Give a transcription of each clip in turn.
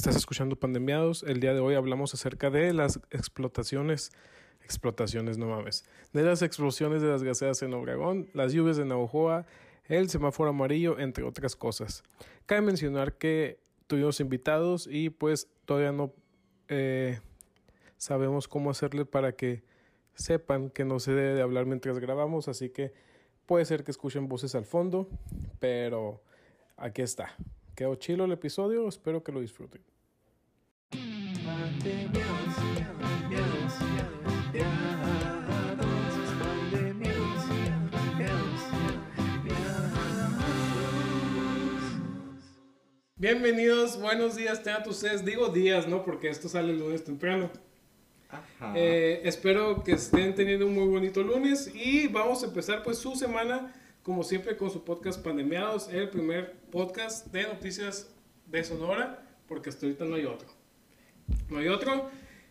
Estás escuchando Pandemiados. El día de hoy hablamos acerca de las explotaciones, explotaciones, no mames, de las explosiones de las gaseas en Obregón, las lluvias de Navajoa, el semáforo amarillo, entre otras cosas. Cabe mencionar que tuvimos invitados y pues todavía no eh, sabemos cómo hacerle para que sepan que no se debe de hablar mientras grabamos, así que puede ser que escuchen voces al fondo, pero aquí está. Quedó chilo el episodio, espero que lo disfruten. Bienvenidos, buenos días, tengan ustedes. Digo días, ¿no? Porque esto sale el lunes temprano. Ajá. Eh, espero que estén teniendo un muy bonito lunes y vamos a empezar pues su semana como siempre con su podcast Pandemiados, el primer podcast de noticias de Sonora, porque hasta ahorita no hay otro. No hay otro.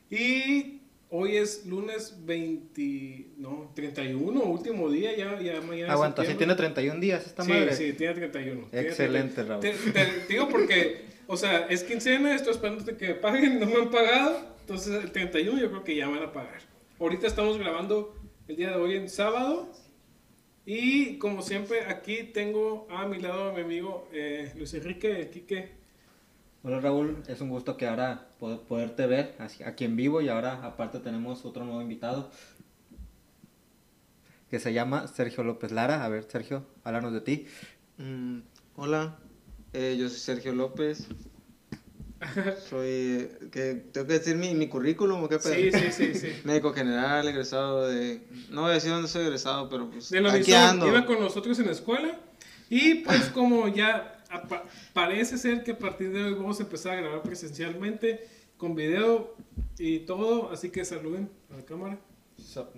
Y hoy es lunes 20, no, 31, último día, ya, ya mañana. Aguanta, si tiene 31 días esta Sí, madre. sí, tiene 31. Tiene Excelente, 31. Raúl. Te, te- te digo porque, o sea, es quincena, estoy esperando que me paguen, no me han pagado. Entonces el 31 yo creo que ya van a pagar. Ahorita estamos grabando el día de hoy en sábado. Y como siempre, aquí tengo a mi lado a mi amigo eh, Luis Enrique Quique. Hola Raúl, es un gusto que ahora po- poderte ver aquí en vivo y ahora aparte tenemos otro nuevo invitado que se llama Sergio López Lara. A ver, Sergio, háblanos de ti. Mm, hola, eh, yo soy Sergio López. Soy. eh, que ¿Tengo que decir mi, mi currículum o qué pedo? Sí, sí, sí, sí. Médico general, egresado de. No voy a decir dónde soy egresado, pero pues. De la aquí Unison, ando. iba con nosotros en la escuela. Y pues como ya apa- parece ser que a partir de hoy vamos a empezar a grabar presencialmente con video y todo, así que saluden a la cámara. Sup?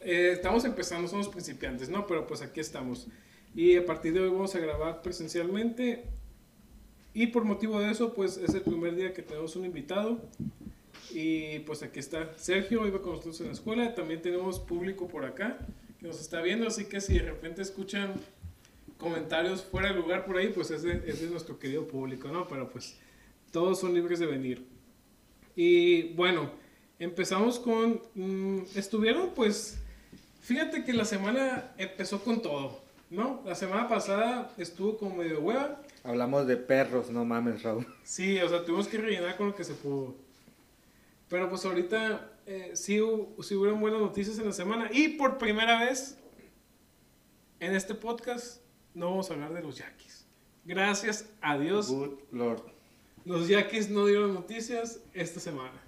Eh, estamos empezando, somos principiantes, ¿no? Pero pues aquí estamos. Y a partir de hoy vamos a grabar presencialmente. Y por motivo de eso, pues es el primer día que tenemos un invitado. Y pues aquí está Sergio, iba con nosotros en la escuela. También tenemos público por acá que nos está viendo. Así que si de repente escuchan comentarios fuera de lugar por ahí, pues es de, es nuestro querido público, ¿no? Pero pues todos son libres de venir. Y bueno, empezamos con... mm, estuvieron pues... Fíjate que la semana empezó con todo, ¿no? La semana pasada estuvo como medio hueva. Hablamos de perros, no mames, Raúl. Sí, o sea, tuvimos que rellenar con lo que se pudo. Pero pues ahorita eh, sí, sí hubieron buenas noticias en la semana. Y por primera vez en este podcast no vamos a hablar de los Yaquis. Gracias a Dios, Good Lord. los Yaquis no dieron noticias esta semana.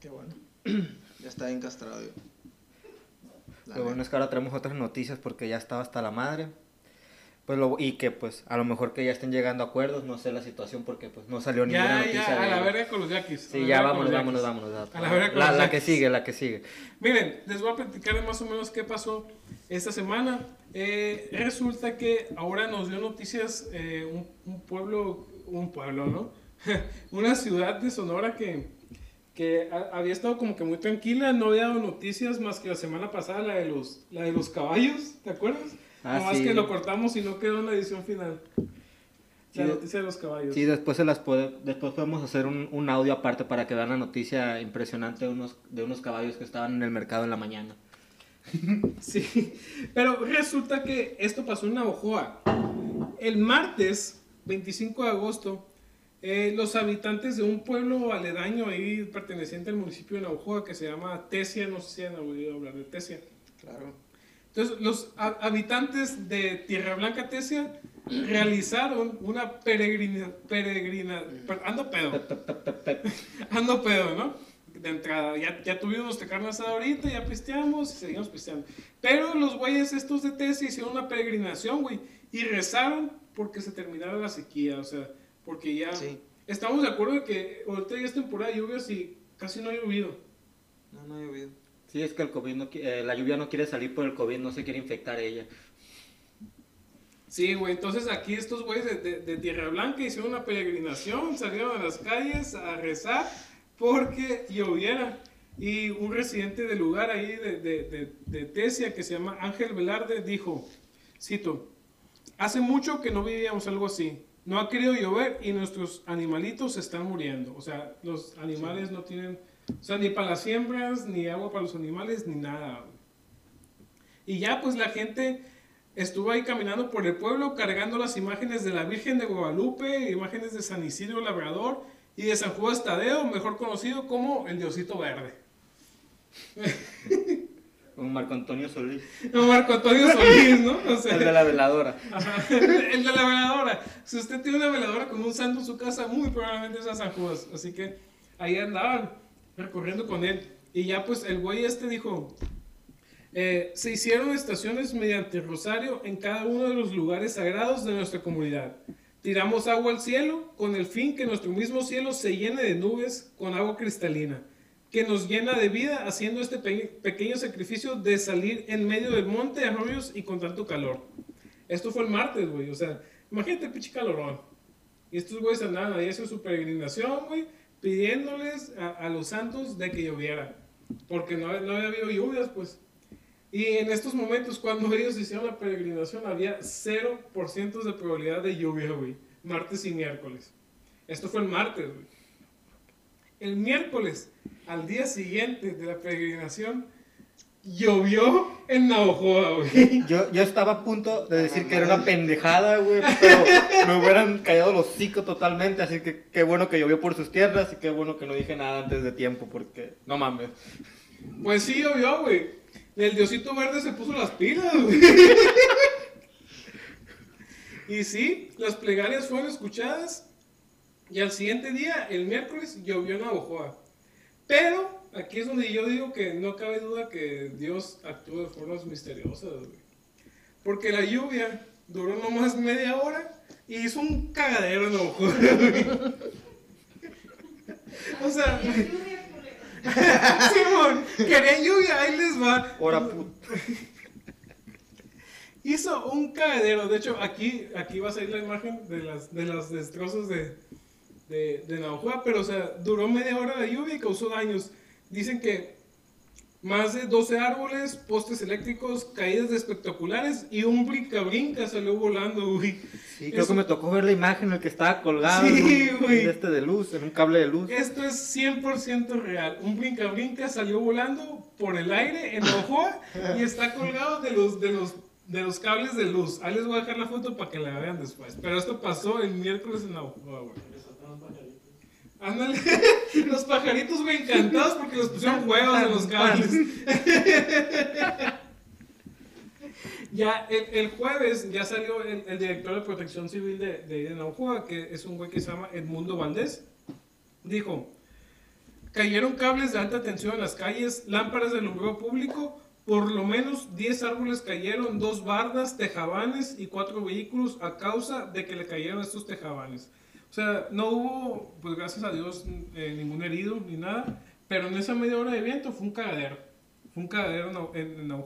Qué bueno. ya está encastrado Lo bueno es que ahora tenemos otras noticias porque ya estaba hasta la madre. Pues lo, y que pues a lo mejor que ya estén llegando a acuerdos, no sé la situación porque pues no salió ninguna Ya, noticia ya, a de la verga con los Yaquis. a Sí, ya vámonos, vámonos, Yaquis. vámonos. A la verga con la, los la que sigue, la que sigue. Miren, les voy a platicar más o menos qué pasó esta semana. Eh, resulta que ahora nos dio noticias eh, un, un pueblo, un pueblo, ¿no? Una ciudad de Sonora que, que ha- había estado como que muy tranquila, no había dado noticias más que la semana pasada, la de los, la de los caballos, ¿te acuerdas? Ah, Nomás sí. que lo cortamos y no quedó en la edición final. Sí, La de- noticia de los caballos. Sí, después, se las puede, después podemos hacer un, un audio aparte para que vean la noticia impresionante de unos, de unos caballos que estaban en el mercado en la mañana. Sí, pero resulta que esto pasó en Navajoa. El martes 25 de agosto, eh, los habitantes de un pueblo aledaño ahí perteneciente al municipio de Navajoa que se llama Tesia, no sé si han oído hablar de Tesia. Claro. Entonces, los ha- habitantes de Tierra Blanca Tesia realizaron una peregrina, peregrina, per- ando pedo, ando pedo, ¿no? De entrada, ya, ya tuvimos nuestra carne asada ahorita, ya pisteamos y seguimos pisteando. Pero los güeyes estos de Tesia hicieron una peregrinación, güey, y rezaron porque se terminara la sequía, o sea, porque ya... Sí. Estamos de acuerdo de que ahorita ya es temporada de lluvias y casi no ha llovido. No, no he oído. Sí, es que el COVID no, eh, la lluvia no quiere salir por el COVID, no se quiere infectar ella. Sí, güey, entonces aquí estos güeyes de, de- de Tierra Blanca hicieron una peregrinación, salieron a las calles a rezar porque lloviera. Y un residente del lugar ahí de, de, Tesia, que se llama Ángel Velarde, dijo, cito, hace mucho que no vivíamos algo así. no ha querido llover y nuestros animalitos están muriendo. O sea, los animales no tienen, o sea, ni para las siembras, ni agua para los animales, ni nada. Y ya pues la gente estuvo ahí caminando por el pueblo cargando las imágenes de la Virgen de Guadalupe, imágenes de San Isidro Labrador y de San Juan Tadeo, mejor conocido como el Diosito Verde. Un Marco Antonio Solís. Un Marco Antonio Solís, ¿no? O sea, el de la veladora. el de la veladora. Si usted tiene una veladora con un santo en su casa, muy probablemente es a San Juan. Así que ahí andaban recorriendo con él. Y ya pues el güey este dijo, eh, se hicieron estaciones mediante rosario en cada uno de los lugares sagrados de nuestra comunidad. Tiramos agua al cielo con el fin que nuestro mismo cielo se llene de nubes con agua cristalina que nos llena de vida haciendo este pequeño sacrificio de salir en medio del monte, arroyos y con tanto calor. Esto fue el martes, güey. O sea, imagínate pinche calorón. Y estos güeyes andaban ahí haciendo su peregrinación, güey, pidiéndoles a, los santos de que lloviera. Porque no, no había habido lluvias, pues. Y en estos momentos, cuando ellos hicieron la peregrinación, había 0% de probabilidad de lluvia, güey. Martes y miércoles. Esto fue el martes, güey. El miércoles al día siguiente de la peregrinación, llovió en Navajoa, güey. Yo, yo estaba a punto de decir que era una pendejada, güey, pero me hubieran callado los hocico totalmente, así que qué bueno que llovió por sus tierras y qué bueno que no dije nada antes de tiempo, porque no mames. Pues sí llovió, güey. El diosito verde se puso las pilas, güey. Y sí, las plegarias fueron escuchadas y al siguiente día, el miércoles, llovió en Navajoa. Pero aquí es donde yo digo que no cabe duda que Dios actúa de formas misteriosas, Porque la lluvia duró nomás media hora y hizo un cagadero en el ojo. o sea, Simón, querían lluvia, ahí les va. Hora puta. Hizo un cagadero. De hecho, aquí, aquí va a salir la imagen de las, de los destrozos de, de, de pero o sea, duró media hora la lluvia y causó daños. Dicen que más de 12 árboles, postes eléctricos, caídas espectaculares y un brinca-brinca salió volando, güey. Sí, creo que me tocó ver la imagen en el que estaba colgado. Sí, güey. este de luz, en un cable de luz. Esto es 100% real. Un brinca-brinca salió volando por el aire en Ojoa y está colgado de los, de los de los cables de luz. Ahí les voy a dejar la foto para que la vean después. Pero esto pasó el miércoles en Ojoa, güey. Ándale, los pajaritos, güey, encantados porque los pusieron huevos en los cables. ya el, el, jueves ya salió el, director de protección civil de, de que es un güey que se llama Edmundo Valdés. Dijo, cayeron cables de alta tensión en las calles, lámparas de alumbrado público, por lo menos 10 árboles cayeron, dos bardas, tejabanes y cuatro vehículos a causa de que le cayeron estos tejabanes. O sea, no hubo, pues gracias a Dios, eh, ningún herido ni nada, pero en esa media hora de viento fue un cagadero. Fue un cagadero en, en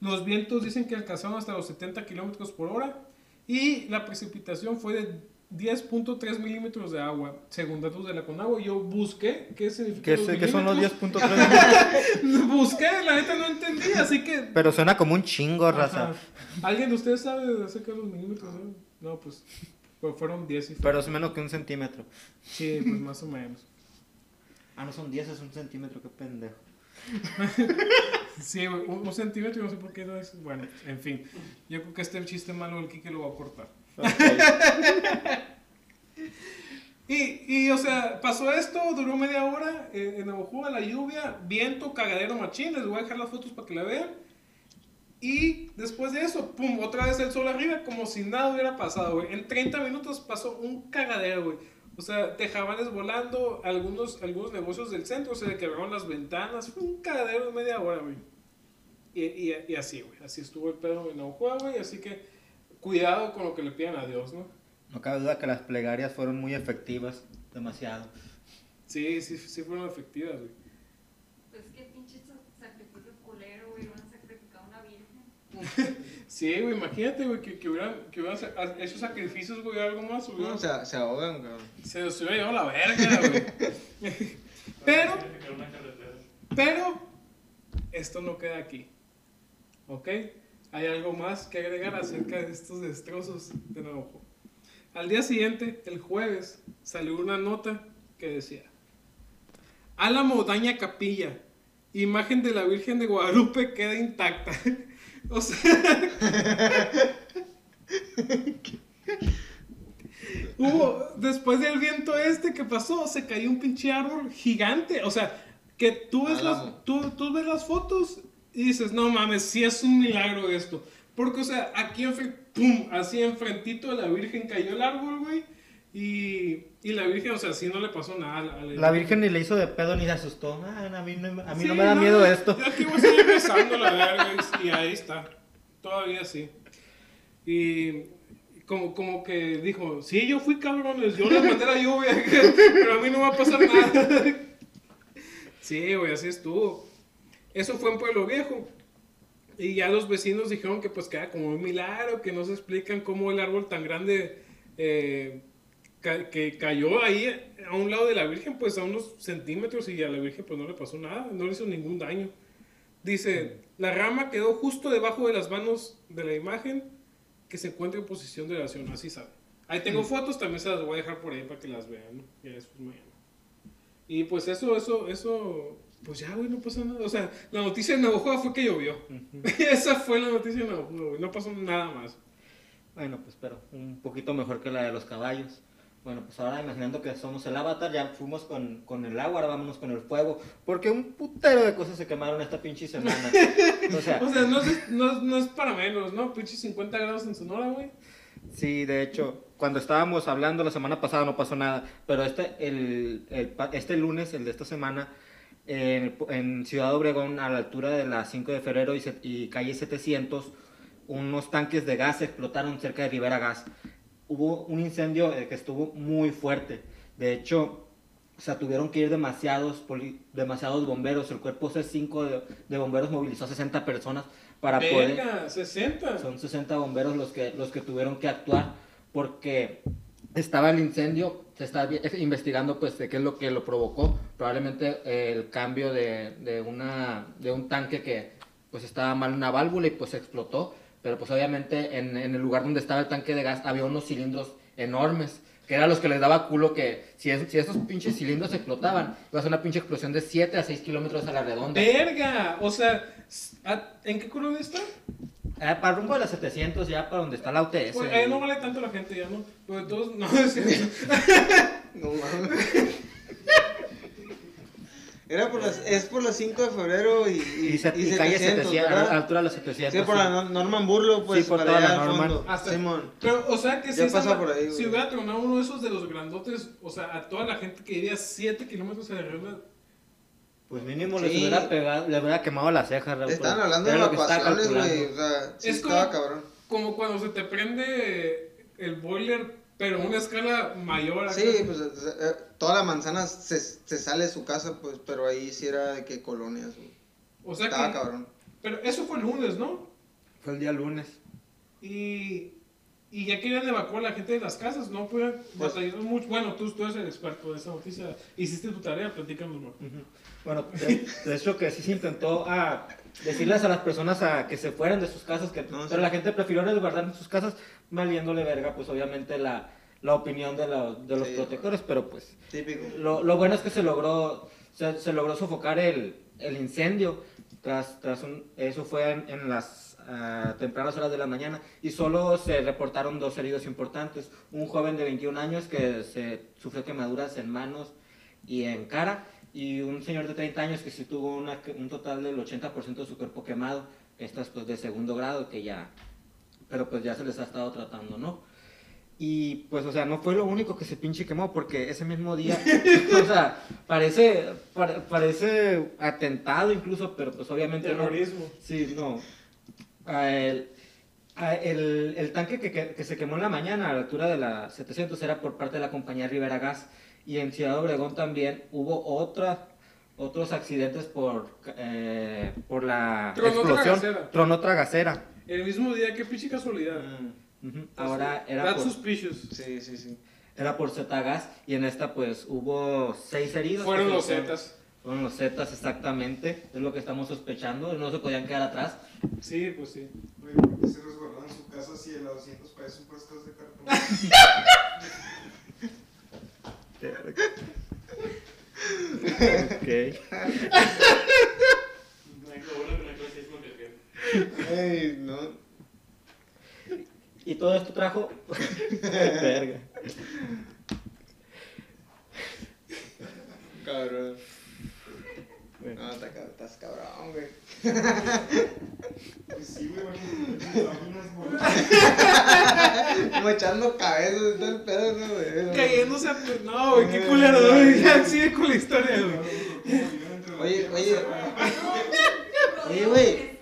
Los vientos dicen que alcanzaron hasta los 70 kilómetros por hora y la precipitación fue de 10.3 milímetros de agua, según datos de la Conagua. Yo busqué qué significa. ¿Qué, ¿qué son los 10.3 busqué, la neta no entendí, así que. Pero suena como un chingo, raza. ¿Alguien de ustedes sabe acerca de los milímetros? No, pues pues fueron 10 y Pero es menos que un centímetro. Sí, pues más o menos. Ah, no son 10, es un centímetro, qué pendejo. sí, un, centímetro, no sé por qué no es. Bueno, en fin. Yo creo que este el chiste malo del Kike lo va a cortar. y, y, o sea, pasó esto, duró media hora eh, en la lluvia, viento, cagadero machín. Les voy a dejar las fotos para que la vean. Y después de eso, pum, otra vez el sol arriba, como si nada hubiera pasado, güey. En 30 minutos pasó un cagadero, güey. O sea, tejabanes volando, algunos, algunos negocios del centro se le quebraron las ventanas. Fue un cagadero de media hora, güey. Y, y, y, así, güey. Así estuvo el pedo en Oaxaca, güey. Así que cuidado con lo que le piden a Dios, ¿no? No cabe duda que las plegarias fueron muy efectivas. Demasiado. Sí, sí, sí fueron efectivas, güey. sí, güey, imagínate, güey, que, que, hubieran, que hubieran hecho sacrificios, güey, algo más. No, se, se ahogan, güey. Se los hubiera llevado la verga, güey. pero, pero, esto no queda aquí. ¿Ok? Hay algo más que agregar acerca de estos destrozos de nuevo. Al día siguiente, el jueves, salió una nota que decía: Álamo daña capilla. Imagen de la Virgen de Guadalupe queda intacta. o sea. Hubo, después del viento este que pasó, se cayó un pinche árbol gigante. O sea, que tú ves, las, tú, tú ves las fotos y dices, no mames, sí es un milagro esto. Porque, o sea, aquí enfrente, pum, así enfrentito de la Virgen cayó el árbol, güey. Y, y la Virgen, o sea, sí no le pasó nada. a a La Virgen ni le hizo de pedo ni se asustó. Ah, a mí no, a mí Sí, no me da miedo esto. Yo aquí voy a seguir rezando la verga y, ahí está. Todavía sí. Y como, como que dijo, sí, yo fui cabrones, yo le mandé la lluvia, pero a mí no va a pasar nada. Sí, güey, así estuvo. Eso fue en Pueblo Viejo. Y ya los vecinos dijeron que pues que era como un milagro, que no se explican cómo el árbol tan grande eh, que cayó ahí a un lado de la Virgen, pues a unos centímetros y a la Virgen pues no le pasó nada, no le hizo ningún daño. Dice, la rama quedó justo debajo de las manos de la imagen que se encuentra en posición de oración, así sabe. Ahí tengo fotos, también se las voy a dejar por ahí para que las vean, ¿no? Ya después mañana. Y pues eso, eso, eso, pues ya, güey, no pasó nada. O sea, la noticia de Navajo fue que llovió. Esa fue la noticia de Navajo, güey, no pasó nada más. Bueno, pues pero un poquito mejor que la de los caballos. Bueno, pues ahora imaginando que somos el avatar, ya fuimos con, con el agua, ahora vámonos con el fuego. Porque un putero de cosas se quemaron esta pinche semana. O sea, O sea, no es, no, es- no es para menos, ¿no? Pinche 50 grados en Sonora, güey. sí, de hecho, cuando estábamos hablando la semana pasada no pasó nada. Pero este, el, el este lunes, el de esta semana, en, en Ciudad Obregón, a la altura de la 5 de febrero y, se- y calle 700, unos tanques de gas explotaron cerca de Rivera Gas. Hubo un incendio eh, que estuvo muy fuerte. De hecho, o sea, tuvieron que ir demasiados, poli- demasiados bomberos. El cuerpo C5 de, de bomberos movilizó a 60 personas para poder... Verga, 60. Son 60 bomberos los que, los que tuvieron que actuar porque estaba el incendio, se está investigando pues de qué es lo que lo provocó, probablemente eh, el cambio de, de, una, de un tanque que pues estaba mal una válvula y pues explotó, pero pues obviamente en, en el lugar donde estaba el tanque de gas había unos cilindros enormes, que eran los que les daba culo que si, es- si esos pinches cilindros explotaban, iba a ser una pinche explosión de 7 a 6 kilómetros a la redonda. Verga, o sea, s- ¿a- ¿en qué colonia está? Eh, para rumbo de las 700, ya para donde está la UTS. Pues, eh, no vale tanto la gente ya, ¿no? Pero de todos, no, es. No mames. Era por las, es por las 5 de febrero y, y, Y, se- y y calle 700, 700, a la altura de los 700. Sí, por la Nor- Norman Burlo, pues, Sí, por para toda allá la Norman. fondo. Hasta- Simón. Pero, o sea, que si, pasa por ahí, si hubiera tronado uno de esos de los grandotes, o sea, a toda la gente que iría 7 kilómetros a la redonda, Pues mínimo Sí. les hubiera pegado, les hubiera quemado las cejas. Raúl, Estaban pero hablando de estaba evacuaciones, güey. O sea, sí Es estaba como- cabrón. como cuando se te prende el boiler, pero a una escala mayor. acá. Sí, pues eh, toda la manzana se, se sale de su casa, pues, pero ahí sí era de que colonias. O sea Estaba que, cabrón. pero eso fue el lunes, ¿no? Fue el día lunes. Y, y ya querían evacuar a la gente de las casas, ¿no? Pues, Pues- batallaron mucho. Bueno, tú, tú eres el experto de esa noticia. Hiciste tu tarea, platícanos. ¿no? Ujú. Bueno, de, de hecho que sí se intentó ah, decirles a las personas a que se fueran de sus casas, que, No, pero sí. la gente prefirió resguardar en sus casas, valiéndole verga, pues obviamente la, la opinión de, la- de los Sí. protectores, pero pues Típico. lo, lo bueno es que se logró, se, se logró sofocar el, el incendio. Tras, tras un- eso fue en, en las ah, tempranas horas de la mañana y solo se reportaron dos heridos importantes. Un joven de 21 años que se sufrió quemaduras en manos y en cara y un señor de 30 años que sí tuvo una- un total del 80% de su cuerpo quemado. Estas pues de segundo grado que ya, pero pues ya se les ha estado tratando, ¿no? Y pues, o sea, no fue lo único que se pinche quemó, porque ese mismo día, o sea, parece, pare- parece atentado incluso, pero pues obviamente no. Terrorismo. Sí, no. El, el, el tanque que, que- que se quemó en la mañana a la altura de la 700 era por parte de la compañía Rivera Gas. Y en Ciudad Obregón también hubo otra, otros accidentes por, eh, por la Tronó explosión. Tronó gasera. El mismo día, qué pinche casualidad. Mm, Ujú. Ahora era That's por, suspicious. Sí, sí, sí. era por Zetagas y en esta pues hubo seis heridos. Fueron los Zetas. Fueron los Zetas exactamente, es lo que estamos sospechando, no se podían quedar atrás. Sí, pues sí. Oye, ¿por qué se resguardaban su casa si el 200 pesos puestos de cartón. Ok. Ey, no. Y todo esto trajo. Verga. Cabrón. Bueno. No, estás cabrón, güey. Pues sí, güey, echando cabezas y todo el pedo, no, güey. Cayéndose a... No, güey, qué culero, güey. Ya sigue con la historia, güey. Oye, oye. Oye, güey.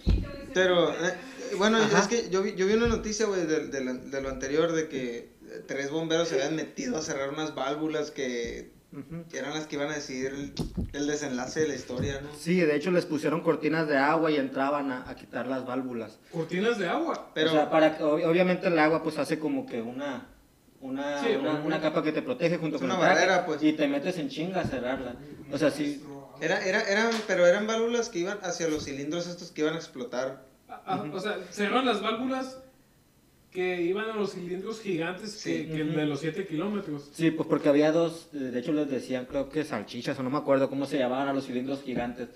Pero, eh, bueno, Ajá. es que yo vi, yo vi una noticia, güey, de, de de lo anterior, de que tres bomberos se habían metido a cerrar unas válvulas que Ujú. eran las que iban a decidir el, el desenlace de la historia, ¿no? Sí, de hecho les pusieron cortinas de agua y entraban a, a quitar las válvulas. Cortinas de agua. Pero, o sea, para que- ob- obviamente el agua pues hace como que una una, Sí, una, capa que te protege junto Es con una el barrera, pues. y te metes en chinga a cerrarla. O sea, sí. era, era, eran, pero eran válvulas que iban hacia los cilindros estos que iban a explotar. Ah, ah, O sea, cerraron las válvulas que iban a los cilindros gigantes que, Sí. que el de los 7 kilómetros. Sí, pues porque había dos, eh, de hecho les decían creo que salchichas o no me acuerdo cómo se llamaban a los cilindros gigantes.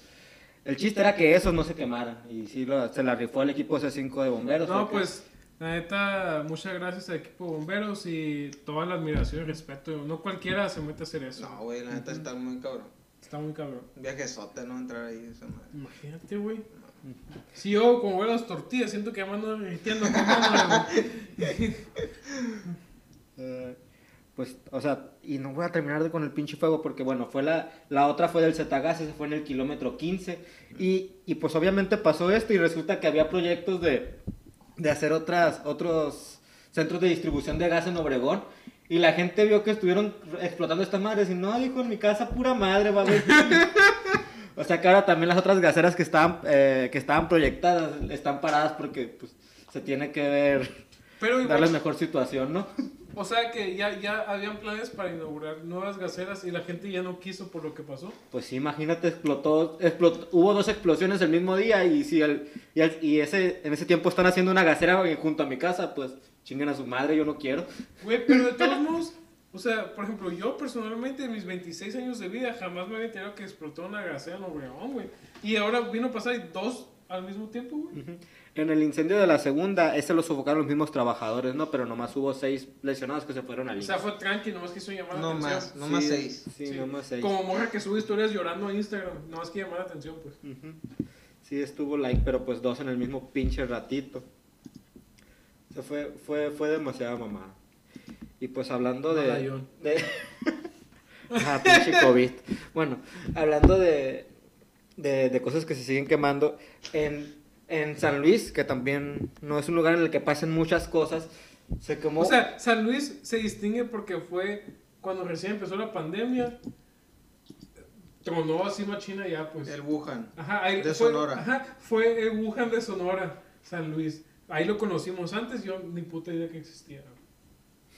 El chiste era que esos no se quemaran y sí lo- se la rifó el equipo C5 de bomberos. No, porque- pues, la neta, muchas gracias al equipo de bomberos y toda la admiración y respeto. No cualquiera se mete a hacer eso. No, güey, la neta está muy cabrón. Está muy cabrón. Un viajezote, ¿no? Entrar ahí, esa madre. Imagínate, güey. Si yo, como veo las tortillas, siento que me ando derritiendo quemándola, güey. Eh, pues, o sea, y no voy a terminar de- con el pinche fuego porque, bueno, fue la, la otra fue del Zetagas, ese fue en el kilómetro 15. Y, y pues obviamente pasó esto y resulta que había proyectos de, de hacer otras, otros centros de distribución de gas en Obregón. Y la gente vio que estuvieron explotando estas madres y no, dijo, en mi casa pura madre, va a haber". O sea que ahora también las otras gaseras que estaban, eh, que estaban proyectadas están paradas porque pues, se tiene que ver, Pero igual, darles mejor situación, ¿no? o sea que ya, ya habían planes para inaugurar nuevas gaseras y la gente ya no quiso por lo que pasó. Pues sí, imagínate, explotó, explotó- hubo dos explosiones el mismo día y si el, y, el- y ese, en ese tiempo están haciendo una gasera junto a mi casa, pues chinguen a su madre, yo no quiero. Güey, pero de todos modos, o sea, por ejemplo, yo personalmente en mis 26 años de vida jamás me había enterado que explotó una gasera en Obregón, güey. Y ahora vino a pasar dos al mismo tiempo, güey. En el incendio de la segunda, ese lo sofocaron los mismos trabajadores, ¿no? Pero nomás hubo seis lesionados que se fueron al O sea, fue tranqui, nomás quiso llamar la No atención. más, no más seis. Sí, Sí, nomás seis. Como morra que sube historias llorando a Instagram, nomás quiere llamar la atención, pues. Sí, estuvo like, pero pues dos en el mismo pinche ratito. O sea, fue, fue, fue demasiada mamada. Y pues hablando de... Malayón. de... ah, pinche COVID. Bueno, hablando de, de, de cosas que se siguen quemando, en, en San Luis, que también no es un lugar en el que pasen muchas cosas, se quemó... O sea, San Luis se distingue porque fue cuando recién empezó la pandemia. Tronó así machina ya, pues. El Wuhan. Ajá, ahí de fue, Sonora. Ajá, fue el Wuhan de Sonora, San Luis. Ahí lo conocimos antes, yo ni puta idea que existía.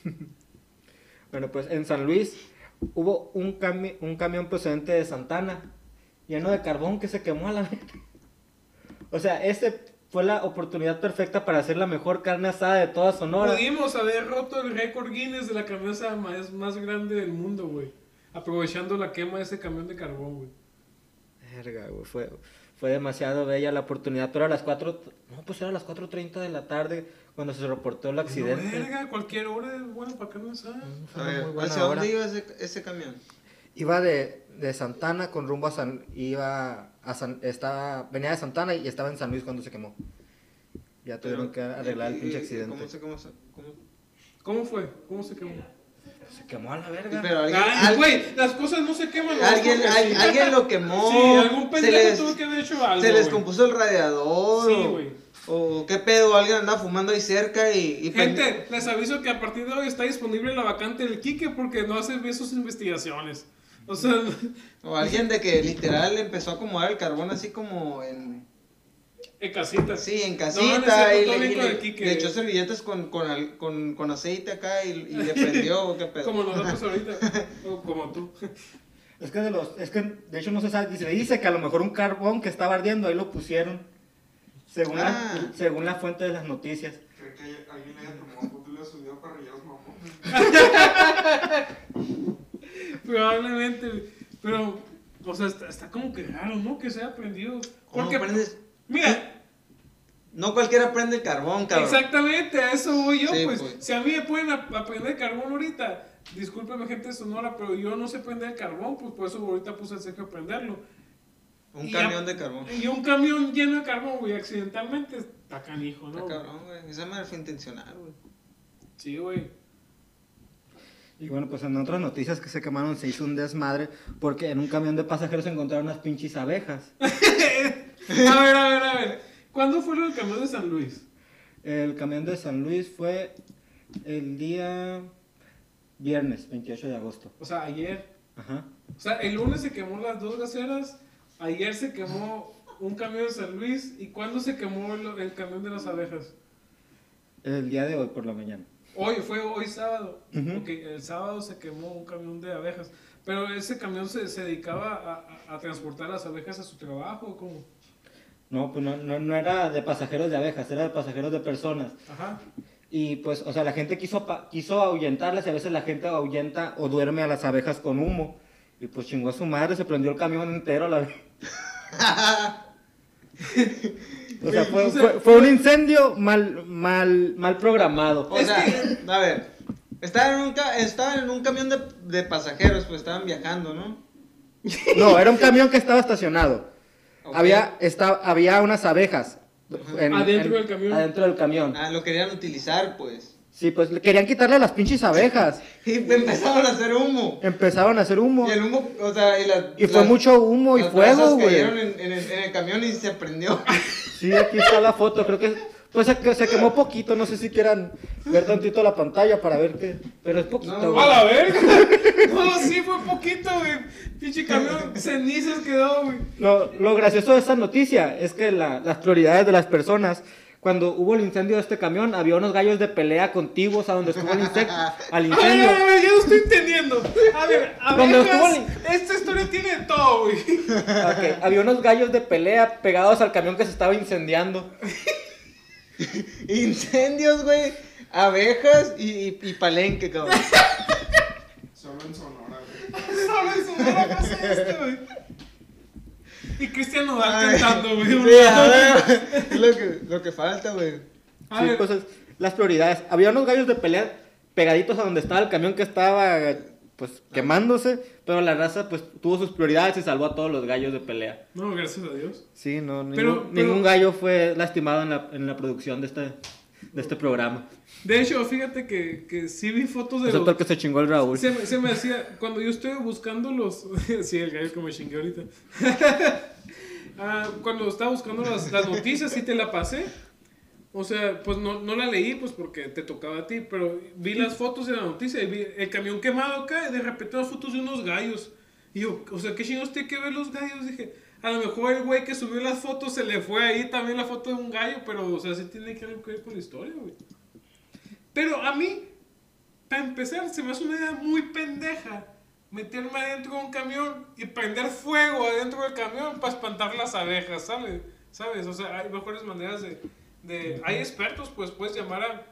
Bueno, pues en San Luis hubo un, cami- un camión procedente de Santana lleno de carbón que se quemó a la vez. O sea, ese fue la oportunidad perfecta para hacer la mejor carne asada de toda Sonora. Pudimos haber roto el récord Guinness de la camioneta más, más grande del mundo, güey. Aprovechando la quema de ese camión de carbón, güey. Verga, güey, fue, fue demasiado bella la oportunidad, pero a las 4, no, pues era a las 4.30 de la tarde cuando se reportó el No, accidente. verga, cualquier hora es bueno para carne asada. Fue A una ver, muy buena ¿hacia hora. dónde iba ese, ese camión? Iba de, de Santana con rumbo a San... Iba a San... Estaba, venía de Santana y estaba en San Luis cuando se quemó. Ya tuvieron que arreglar el ¿y- pinche y- accidente. ¿Cómo se, cómo se, cómo? ¿Cómo fue? ¿Cómo se quemó? Se quemó a la verga. Pero alguien, Ay, al- güey, las cosas no se queman. alguien, al- alguien lo quemó. Sí, algún pendejo les, tuvo que haber hecho algo. se les compuso el radiador. Sí, güey. O qué pedo, alguien anda fumando ahí cerca y. y Gente, les aviso que a partir de hoy está disponible la vacante del Kike porque no hace bien sus investigaciones. O sea, O alguien de que literal empezó a acomodar el carbón así como en. En casita. Sí, en No, no casita. cierto, y le, y echó servilletas con, con, con, con aceite acá y, y le prendió. o qué pedo. Como nosotros ahorita. o como tú. Es que de los, es que de hecho no se sabe, se dice que a lo mejor un carbón que estaba ardiendo ahí lo pusieron. Según, Ah. la, según la fuente de las noticias. cree que alguien le haya tomado foto y le a parrilleros mamón. Probablemente. Pero, o sea, está, está como que raro, ¿no? Que se haya aprendido. ¿Cómo Porque, aprendes? mira, No cualquiera aprende el carbón, cabrón. exactamente, a eso voy yo, Sí, pues. pues. Si a mí me pueden ap- aprender carbón ahorita, discúlpeme gente de Sonora, pero yo no sé prender carbón, pues por eso ahorita puse a Sergio a aprenderlo. Un Y camión de carbón. Y un camión lleno de carbón, güey, accidentalmente, está canijo, ¿no? Está cabrón, güey. Esa madre fue intencional, güey. Sí, güey. Y bueno, pues en otras noticias que se quemaron se hizo un desmadre porque en un camión de pasajeros se encontraron unas pinches abejas. a ver, a ver, a ver. ¿Cuándo fue del camión de San Luis? El camión de San Luis fue el día viernes, 28 de agosto. O sea, ayer. Ajá. O sea, el lunes se quemó las dos gaseras, ayer se quemó un camión de San Luis, ¿y cuándo se quemó el, el camión de las abejas? El día de hoy por la mañana. Hoy, fue hoy sábado. Ok, el sábado se quemó un camión de abejas. Pero ese camión se, se dedicaba a, a- a transportar las abejas a su trabajo, ¿o ¿cómo? No, pues no, no, no era de pasajeros de abejas, era de pasajeros de personas. Ajá. Y pues, o sea, la gente quiso, quiso ahuyentarlas y a veces la gente ahuyenta o duerme a las abejas con humo. Y pues chingó a su madre, se prendió el camión entero. La... o sea, fue, O sea, fue- fue un incendio mal, mal, mal programado. O sea, a ver. Estaban en un, ca- estaban en un camión de, de pasajeros, pues estaban viajando, ¿no? No, era un camión que estaba estacionado. Había, esta- había unas abejas. Adentro del camión. Adentro del camión. Ah, lo querían utilizar, pues. Sí, pues le querían quitarle las pinches abejas. Y empezaron a hacer humo. Empezaron a hacer humo. Y el humo, o sea, y, las- Y fue las- mucho humo y las fuego, güey. cayeron en, en el, en el camión y se prendió. Sí, aquí está la foto, creo que pues se, se quemó poquito, no sé si quieran ver tantito la pantalla para ver qué, pero es poquito. No, güey. ¡A la verga! No, sí, fue poquito, güey. Pinche camión, cenizas quedó, güey. Lo, lo gracioso de esta noticia es que la- las prioridades de las personas, cuando hubo el incendio de este camión, había unos gallos de pelea contiguos a donde estuvo el insecto, al A ver, incendio. a ver, ya lo estoy entendiendo. A ver, abejas, estuvo esta historia tiene todo, güey. Ok, había unos gallos de pelea pegados al camión que se estaba incendiando. Incendios, güey. Abejas y, y, y palenque, cabrón. Solo en Sonora, güey. Solo en Sonora pasa esto, güey. Y Cristian Nodal cantando, güey. sí, lo que, lo que falta, güey. Sí, es- las prioridades. Había unos gallos de pelea pegaditos a donde estaba el camión que estaba pues quemándose, pero la raza pues tuvo sus prioridades y salvó a todos los gallos de pelea. No, gracias a Dios. Sí, no, ningún, Pero- pero- ningún gallo fue lastimado en la, en la producción de este, de este programa. De hecho, fíjate que, que sí vi fotos de Excepto los... el que se chingó el Raúl. Se me, se me hacía, cuando yo estuve buscando los... sí, el gallo que me chingué ahorita. Ah, cuando estaba buscando las, las noticias, sí te la pasé. O sea, pues no, no la leí, pues porque te tocaba a ti, pero vi las fotos de la noticia y vi el camión quemado acá y de repente las fotos de unos gallos. Y yo, o sea, ¿qué chingados tiene que ver los gallos? Dije, a lo mejor el güey que subió las fotos se le fue ahí también la foto de un gallo, pero, o sea, sí tiene que ver con la historia, güey. Pero a mí, para empezar, se me hace una idea muy pendeja meterme adentro de un camión y prender fuego adentro del camión para espantar las abejas, ¿sabes? ¿Sabes? O sea, hay mejores maneras de... de hay expertos, pues puedes llamar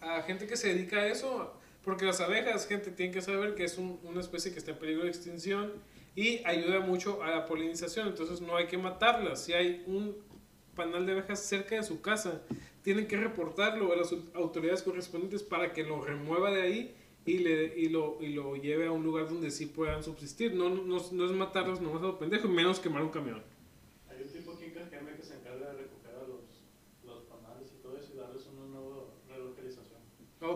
a, gente que se dedica a eso, porque las abejas, gente, tienen que saber que es un- una especie que está en peligro de extinción y ayuda mucho a la polinización, entonces no hay que matarlas. Si hay un panal de abejas cerca de su casa, tienen que reportarlo a las autoridades correspondientes para que lo remueva de ahí y, le, y, lo, y lo lleve a un lugar donde sí puedan subsistir. No, no, no es matarlos nomás a lo pendejo, menos quemar un camión. Hay un tipo aquí en Cajeme que se encarga de recoger a los, los panales y todo eso y darles una nueva relocalización.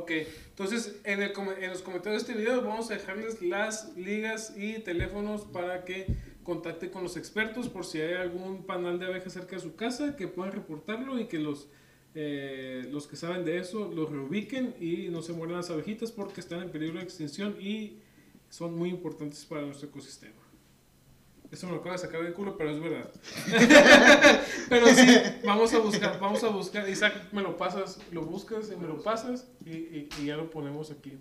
Ok, entonces en, los comentarios de este video vamos a dejarles las ligas y teléfonos para que contacte con los expertos por si hay algún panal de abejas cerca de su casa que puedan reportarlo y que los, eh, los que saben de eso los reubiquen y no se mueran las abejitas porque están en peligro de extinción y son muy importantes para nuestro ecosistema. Eso me lo acabo de sacar del culo, pero es verdad. pero sí, vamos a buscar, vamos a buscar. Isaac, me lo pasas, lo buscas y me lo pasas y, y- y ya lo ponemos aquí.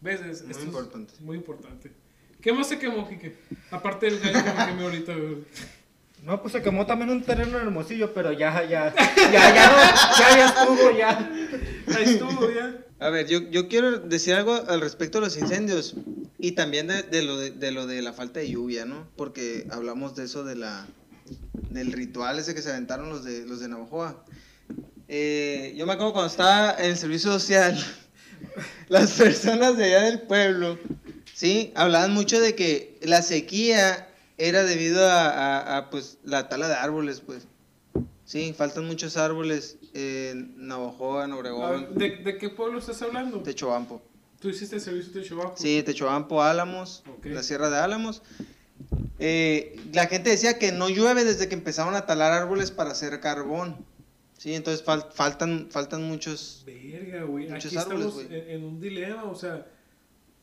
¿Ves? Es- Muy esto es importante. muy importante. ¿Qué más se quemó, Kike? Aparte del gallo que me quemé ahorita. No, pues se quemó también un terreno en Hermosillo, pero ya, ya, ya, ya, ya, ya estuvo, ya. Ahí estuvo ya. A ver, yo, yo quiero decir algo al respecto de los incendios y también de, de lo de, de lo de la falta de lluvia, ¿no? Porque hablamos de eso de la del ritual ese que se aventaron los de los de Navajoa. Eh, yo me acuerdo cuando estaba en el servicio social, las personas de allá del pueblo, sí, hablaban mucho de que la sequía era debido a, a- a, pues la tala de árboles, pues. Sí, faltan muchos árboles en Navajoa, en Obregón, ¿De, de qué pueblo estás hablando? Techobampo. Tú hiciste el servicio de Chihuahua. Sí, Techobampo, Álamos, la Sierra de Álamos. Eh, la gente decía que no llueve desde que empezaron a talar árboles para hacer carbón. Sí, entonces fal- faltan, faltan muchos. Verga, güey. Muchos Aquí árboles, estamos güey. en, en un dilema, o sea,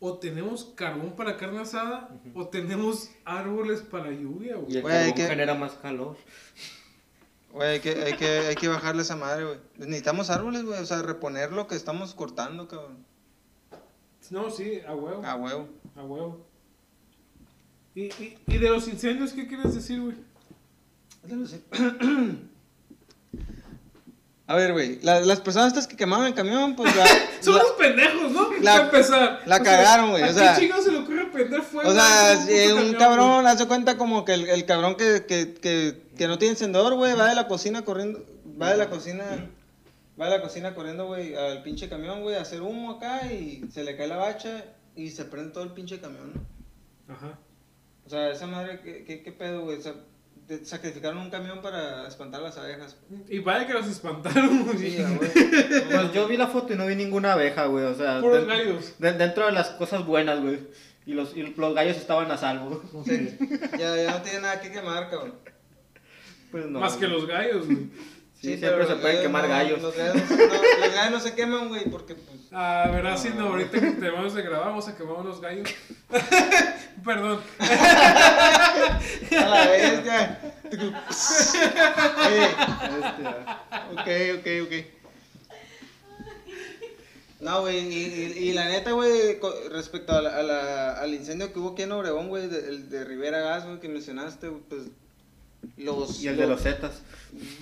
o tenemos carbón para carne asada o tenemos árboles para lluvia, Y güey. el Güey, hay carbón que- genera más calor. Güey, hay que, hay, que, hay que bajarle esa madre, güey. Necesitamos árboles, güey. O sea, reponer lo que estamos cortando, cabrón. No, sí, a huevo. A huevo. A huevo. ¿Y, y, y de los incendios qué quieres decir, güey? A ver, güey. la- las personas estas que quemaron el camión, pues la. Son la- los pendejos, ¿no? la- Para empezar. la O cagaron, güey, o ¿a sea- qué chingados se le ocurre prender fuego? O sea, a un un camión, cabrón hace cuenta como que el, el cabrón que, que, que, que no tiene encendedor, güey, va de la cocina corriendo, va de la cocina, va de la cocina corriendo, güey, al pinche camión, güey, a hacer humo acá y se le cae la bacha y se prende todo el pinche camión, ¿no? güey? Ajá. O sea, esa madre, ¿qué, qué, qué pedo, güey? O sea, de- sacrificaron un camión para espantar las abejas. Y vaya que los espantaron, güey. Sí, güey. Pues yo vi la foto y no vi ninguna abeja, güey. O sea, Puros den- gallos. de- dentro de las cosas buenas, güey. Y los, y los gallos estaban a salvo. ya, ya no tiene nada que quemar, cabrón. Pues no. Más que los gallos, güey. Sí, siempre se pueden quemar no- gallos. Los gallos no, se- no, los gallos no se queman, güey, porque pues... Ah, verás, si no, ahorita que terminamos de grabar, vamos a quemar unos gallos. Perdón. A la bestia. Oye, ok, ok, ok. No, güey, y, y- y la neta, güey, co- respecto a la- a la- al incendio que hubo aquí en Obregón, güey, de, el de Rivera Gas, güey, que mencionaste, pues, los... Y el de los Zetas.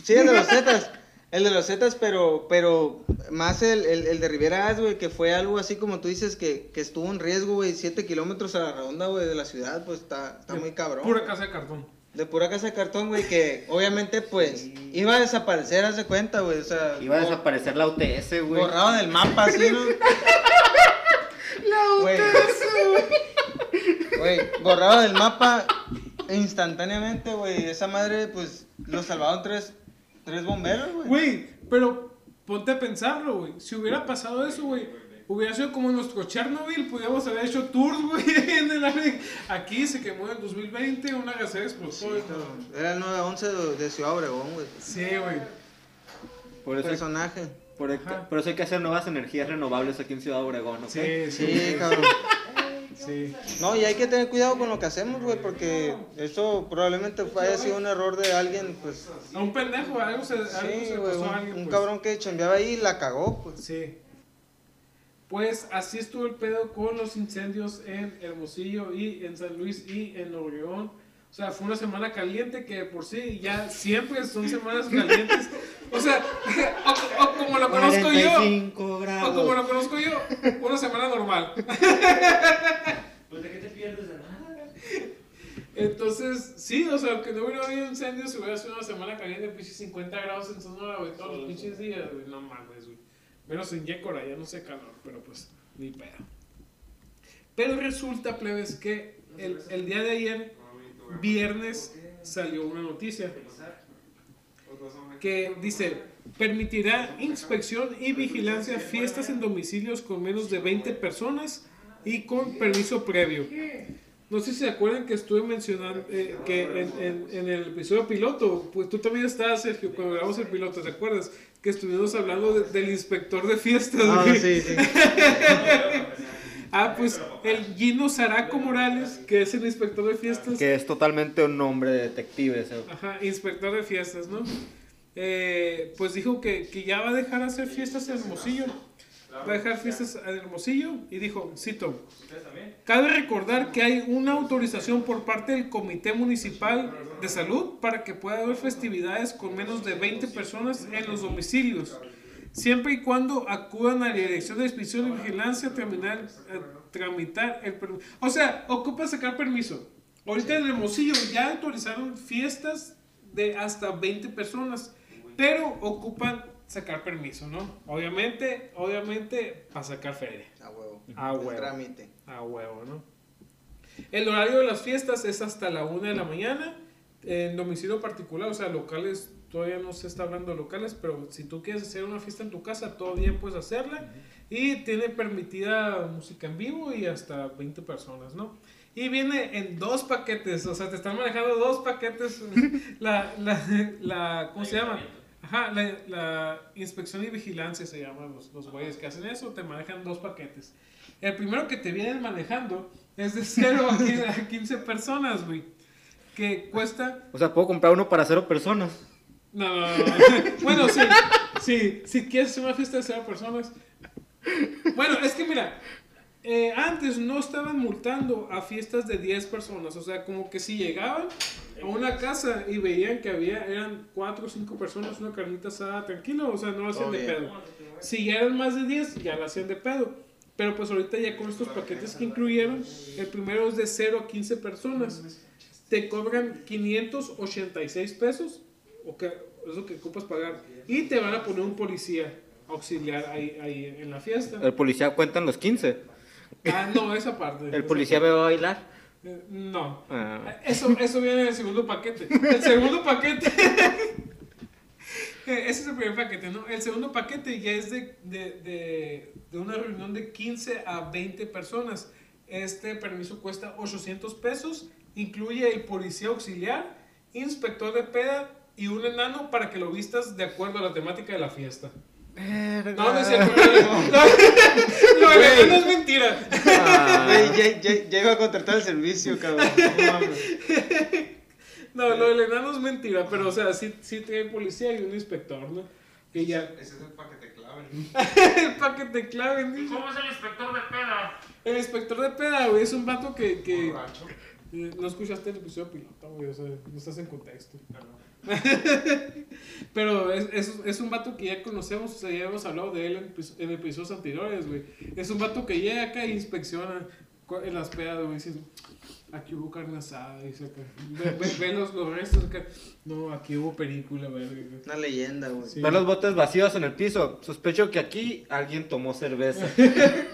Sí, el de los Zetas. El de los Zetas, pero, pero más el, el, el de Rivera güey, que fue algo así como tú dices, que, que estuvo en riesgo, güey, 7 kilómetros a la redonda, güey, de la ciudad, pues está, está muy cabrón. Pura casa de cartón. De pura casa de cartón, güey, que obviamente, pues, iba a desaparecer, haz de cuenta, güey, o sea... Iba a desaparecer la UTS, güey. Borrado del mapa, así, ¿no? Güey. Güey, borrado del mapa instantáneamente, güey. Esa madre, pues, lo salvaron tres, tres bomberos, güey. Güey, pero ponte a pensarlo, güey. Si hubiera pasado eso, güey, hubiera sido como nuestro Chernobyl, pudiéramos haber hecho tours, güey, en el área. Aquí se quemó en el 2020, una gasera explotó. todo. Era el 911 de, de Ciudad Obregón, güey. Sí, güey. Por eso, Personaje. por, por eso hay que hacer nuevas energías renovables aquí en Ciudad Obregón, ¿ok? Sí, Sí, cabrón. Sí. No, y hay que tener cuidado con lo que hacemos, güey, porque eso probablemente haya sido un error de alguien, pues. A un pendejo, algo se, algo Sí, se güey, pasó un, a alguien. un pues. cabrón que chambeaba ahí y la cagó, pues. Sí. Pues así estuvo el pedo con los incendios en Hermosillo y en San Luis y en Obregón. O sea, fue una semana caliente que por sí ya siempre son semanas calientes. O sea, o, o como lo conozco yo, 45 o como lo conozco yo, una semana normal. Pues de qué te pierdes de nada. Entonces, sí, o sea, aunque no hubiera habido incendios, si hubiera sido una semana caliente, pinches 50 grados en Sonora, güey, todos los pinches días, güey, no mames, güey. Menos en Yécora, ya no sé calor, pero pues, ni pedo. Pero resulta, plebes, que el, el día de ayer, viernes, salió una noticia que dice, permitirá inspección y vigilancia fiestas en domicilios con menos de 20 personas y con permiso previo. No sé si se acuerdan que estuve mencionando eh, que en, en- en el episodio piloto, pues tú también estabas, Sergio, cuando grabamos el piloto, ¿te acuerdas? Que estuvimos hablando de- del inspector de fiestas. Ah, güey. sí, sí. Ah, pues el Gino Zaraco Morales, que es el inspector de fiestas. Que es totalmente un nombre de detective ese. Ajá, inspector de fiestas, ¿no? Eh, pues dijo que, que ya va a dejar hacer fiestas en Hermosillo. va a dejar fiestas en Hermosillo y dijo, cito. Cabe recordar que hay una autorización por parte del Comité Municipal de Salud para que pueda haber festividades con menos de 20 personas en los domicilios, siempre y cuando acudan a la Dirección de Inspección y Vigilancia a terminar, a tramitar el permiso. O sea, ocupa sacar permiso. Ahorita en Hermosillo ya autorizaron fiestas de hasta 20 personas, pero ocupan sacar permiso, ¿no? Obviamente, obviamente, para sacar feria. A huevo. A El huevo. trámite. A huevo, ¿no? El horario de las fiestas es hasta la una de la mañana. En domicilio particular, o sea, locales, todavía no se está hablando de locales, pero si tú quieres hacer una fiesta en tu casa, todavía puedes hacerla. Y tiene permitida música en vivo y hasta 20 personas, ¿no? Y viene en dos paquetes, o sea, te están manejando dos paquetes. La, la, la ¿cómo se llama? Ajá, la, la inspección y vigilancia se llaman los, los güeyes que hacen eso, te manejan dos paquetes. El primero que te vienen manejando es de 0 a 15 a 15 personas, güey. Que cuesta. O sea, puedo comprar uno para cero personas. No, no, no, no. Bueno, sí. Sí, si quieres una fiesta de 0 personas. Bueno, es que mira. eh, antes no estaban multando a fiestas de 10 personas. O sea, como que si llegaban a una casa y veían que había, eran 4 o 5 personas, una carnita asada tranquilo, o sea, no lo hacían de Obvio. pedo. Si ya eran más de 10, ya la hacían de pedo. Pero pues ahorita ya con estos paquetes que incluyeron, el primero es de 0 a 15 personas. Te cobran 586 pesos, o que, es lo que ocupas pagar. Y te van a poner un policía auxiliar ahí, ahí en la fiesta. El policía cuentan los 15. Ah, no, esa parte. El policía me va a bailar. Eh, No. Ah. Eso, eso viene en el segundo paquete. El segundo paquete. Ese es el primer paquete, ¿no? El segundo paquete ya es de, de, de, de una reunión de 15 a 20 personas. Este permiso cuesta 800 pesos. Incluye el policía auxiliar, inspector de peda y un enano para que lo vistas de acuerdo a la temática de la fiesta. No, no es cierto. No, no, Lo del enano es mentira. Ah. Ya, ya, ya iba a contratar el servicio, cabrón. No. No, lo del enano es mentira, pero o sea, sí, sí tiene policía y un inspector, ¿no? Que ya. Ese es el paquete clave. el paquete clave, ¿no? ¿Cómo es el inspector de peda? El inspector de peda, güey, es un vato que. que Borracho. eh, no escuchaste el episodio piloto, güey, o sea, no estás en contexto. Pero es, es, es un vato que ya conocemos, o sea, ya hemos hablado de él en, en episodios anteriores, güey. Es un vato que llega acá e inspecciona en las pedas, güey, dice, aquí hubo carne asada, dice acá. Ve, ve- ve los, los restos acá. No, aquí hubo película, güey. Una leyenda, güey. Sí. Ver los botes vacíos en el piso. Sospecho que aquí alguien tomó cerveza.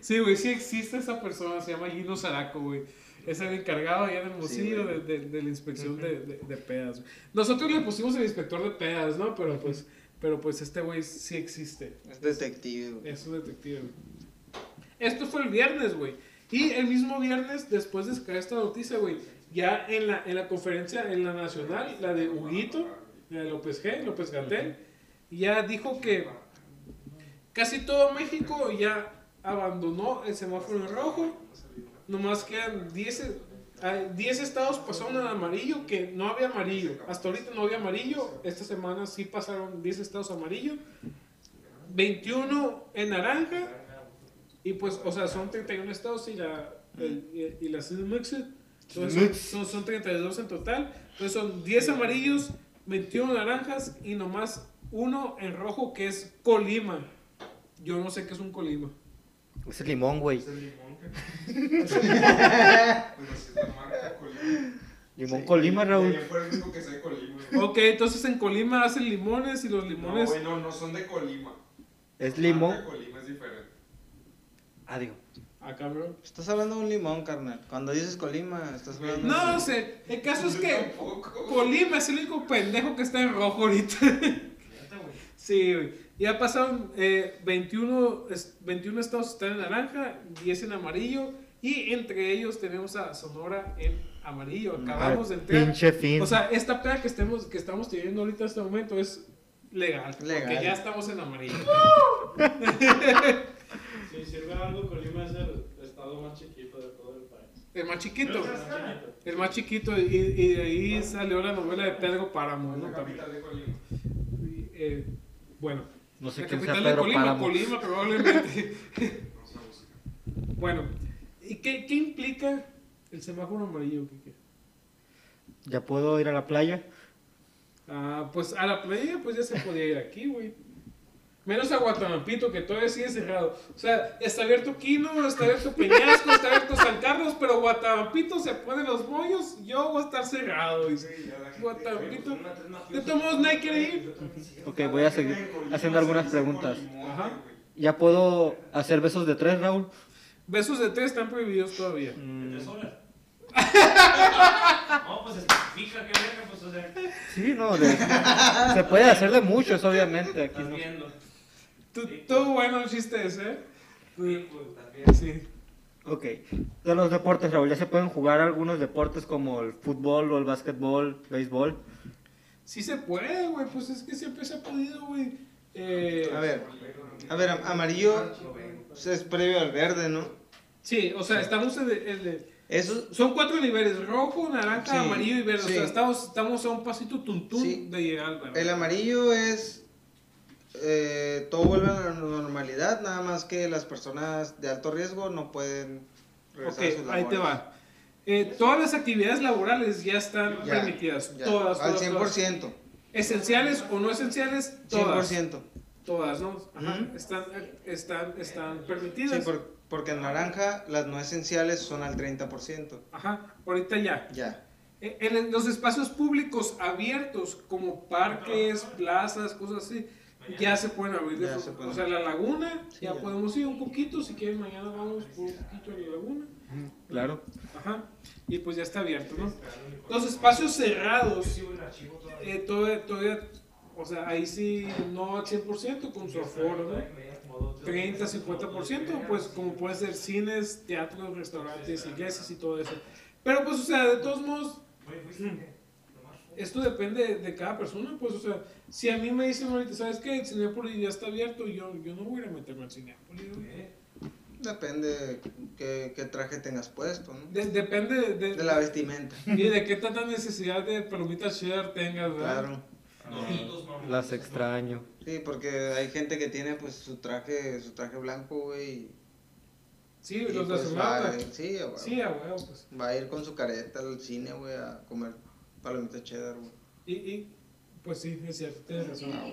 Sí, güey, sí existe esa persona, se llama Gino Zaraco, güey. Es el encargado allá en Hermosillo de, de- de la inspección de, de- de pedas. Nosotros le pusimos el inspector de pedas, ¿no? Pero pues, pero pues este güey sí existe. Es detective, güey. Es un detective, güey. Esto fue el viernes, güey. Y el mismo viernes, después de sacar esta noticia, güey, ya en la, en la conferencia, en la nacional, la de Huguito, la de López G, López Gatel, ya dijo que casi todo México ya abandonó el semáforo en rojo. Nomás quedan 10, hay 10 estados pasaron en amarillo, que no había amarillo. Hasta ahorita no había amarillo. Esta semana sí pasaron 10 estados amarillo. 21 en naranja. Y pues, o sea, son 31 estados y la, el- y, y la. Entonces son, son, son 32 en total. Entonces son 10 amarillos, 21 naranjas y nomás uno en rojo que es Colima. Yo no sé qué es un Colima. Es el limón, güey. Es el limón. Pues así es la marca Colima. Limón Colima, Raúl. Yo fue el único que sé de Colima. Ok, entonces en Colima hacen limones y los No, limones... güey, no, no son de Colima. Es La limón. marca Colima es diferente. Ah, digo. Ah, cabrón. Estás hablando de un limón, carnal. Cuando dices Colima, estás hablando de No, no sé. El caso es que tampoco. Colima es el único pendejo que está en rojo ahorita. Sí, güey. Ya pasaron eh, 21, es- 21 estados están en naranja, 10 en amarillo. Y entre ellos tenemos a Sonora en amarillo. Acabamos de entrar. Pinche fin. O sea, esta peda que, estemos, que estamos teniendo ahorita en este momento es legal. Legal. Porque ya estamos en amarillo. Si sirve algo, Colima es el estado más chiquito de todo el país. El más chiquito. Más chiquito. El más chiquito. Y, y de ahí salió la novela de Pedro Páramo. ¿no? La También. capital de Colima. Y, eh, bueno, No sé La quién sea de Colima, Páramo. Colima probablemente. Bueno, ¿y qué, qué implica el semáforo amarillo, Kike? ¿Ya puedo ir a la playa? Ah, pues a la playa pues ya se podía ir aquí, güey. Menos a Guatamampito, que todavía sigue cerrado. O sea, está abierto Quino, está abierto Peñasco, está abierto San Carlos, pero Guatamampito se pone los bollos, yo voy a estar cerrado, dice. Sí, gente- Guatamampito. De todos modos, nadie quiere ir. Ok, voy a seguir haciendo algunas preguntas. Ajá. ¿Ya puedo hacer besos de tres, Raúl? Besos de tres están prohibidos todavía. Mm, ¿Tres horas? no, pues especifica que pues, o sea, sí, no, de- se puede hacer de muchos, obviamente. Aquí estás no. viendo. Tú- Todo bueno el chiste ese, ¿eh? Sí, pues, también. Sí. Ok, de los deportes, Raúl, ¿ya se pueden jugar algunos deportes como el fútbol o el básquetbol, béisbol? Sí se puede, güey, pues es que siempre se ha podido, güey. Eh, A ver, a ver, am- amarillo pues, es previo al verde, ¿no? Sí, o sea, estamos en el- Eso, Son cuatro niveles, rojo, naranja, Sí, amarillo y verde. sí. O sea, estamos, estamos a un pasito tuntún Sí. de llegar al verde. el amarillo es eh, todo vuelve a la normalidad, nada más que las personas de alto riesgo no pueden regresar a sus ahí te labores. va. Eh, todas las actividades laborales ya están Ya, permitidas. ya, todas, al todas, 100%. todas. Esenciales o no esenciales, todas. 100%. Todas, ¿no? Ajá, Ujú. están, están, están Sí, permitidas. por- porque en naranja las no esenciales son al 30%. Ajá, ahorita ya. Ya. Eh, En los espacios públicos abiertos, como parques, plazas, cosas así, ya se pueden abrir. de se pueden. O sea, la laguna, Sí, ya, ya. podemos ir un poquito. Si quieren, mañana vamos por un poquito a la laguna. Claro. Ajá. Y pues ya está abierto, ¿no? Los espacios cerrados, eh, todavía, todavía, o sea, ahí sí no al 100% con su aforo, ¿no? 30, 50%, pues como pueden ser cines, teatros, restaurantes, iglesias y todo eso. Pero pues, o sea, de todos modos, esto depende de cada persona, pues, o sea, si a mí me dicen ahorita, ¿sabes qué? El Cinepolis ya está abierto, yo, yo no voy a ir a meterme al Cinepolis. güey. Depende qué, qué traje tengas puesto, ¿no? De- depende de, De la vestimenta. y de qué tanta necesidad de palomitas cheddar tengas, ¿verdad? Claro. Las extraño. Sí, porque hay gente que tiene pues su traje, su traje blanco, güey. Sí, y, los de pues, va, Sonata. sí, a huevo. Sí, a huevo, pues. Va a ir con su careta al cine, güey, a comer palomitas cheddar, güey. Y, y, pues sí, es cierto, tienes razón. Ah,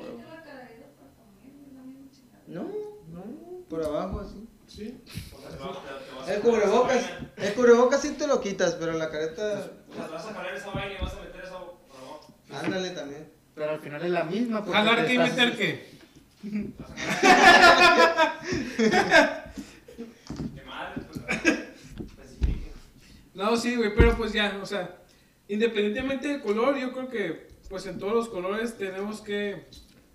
chingada. No, No, por abajo así. sí. El cubrebocas, el cubrebocas sí te lo quitas, pero la careta, Vas a jalar esa vaina y vas a meter esa por abajo. ándale también. Pero al final es la misma. ¿Jalar qué y meter qué? De madre, pues. No, sí, güey, pero pues ya, o sea, independientemente del color, yo creo que, pues en todos los colores tenemos que...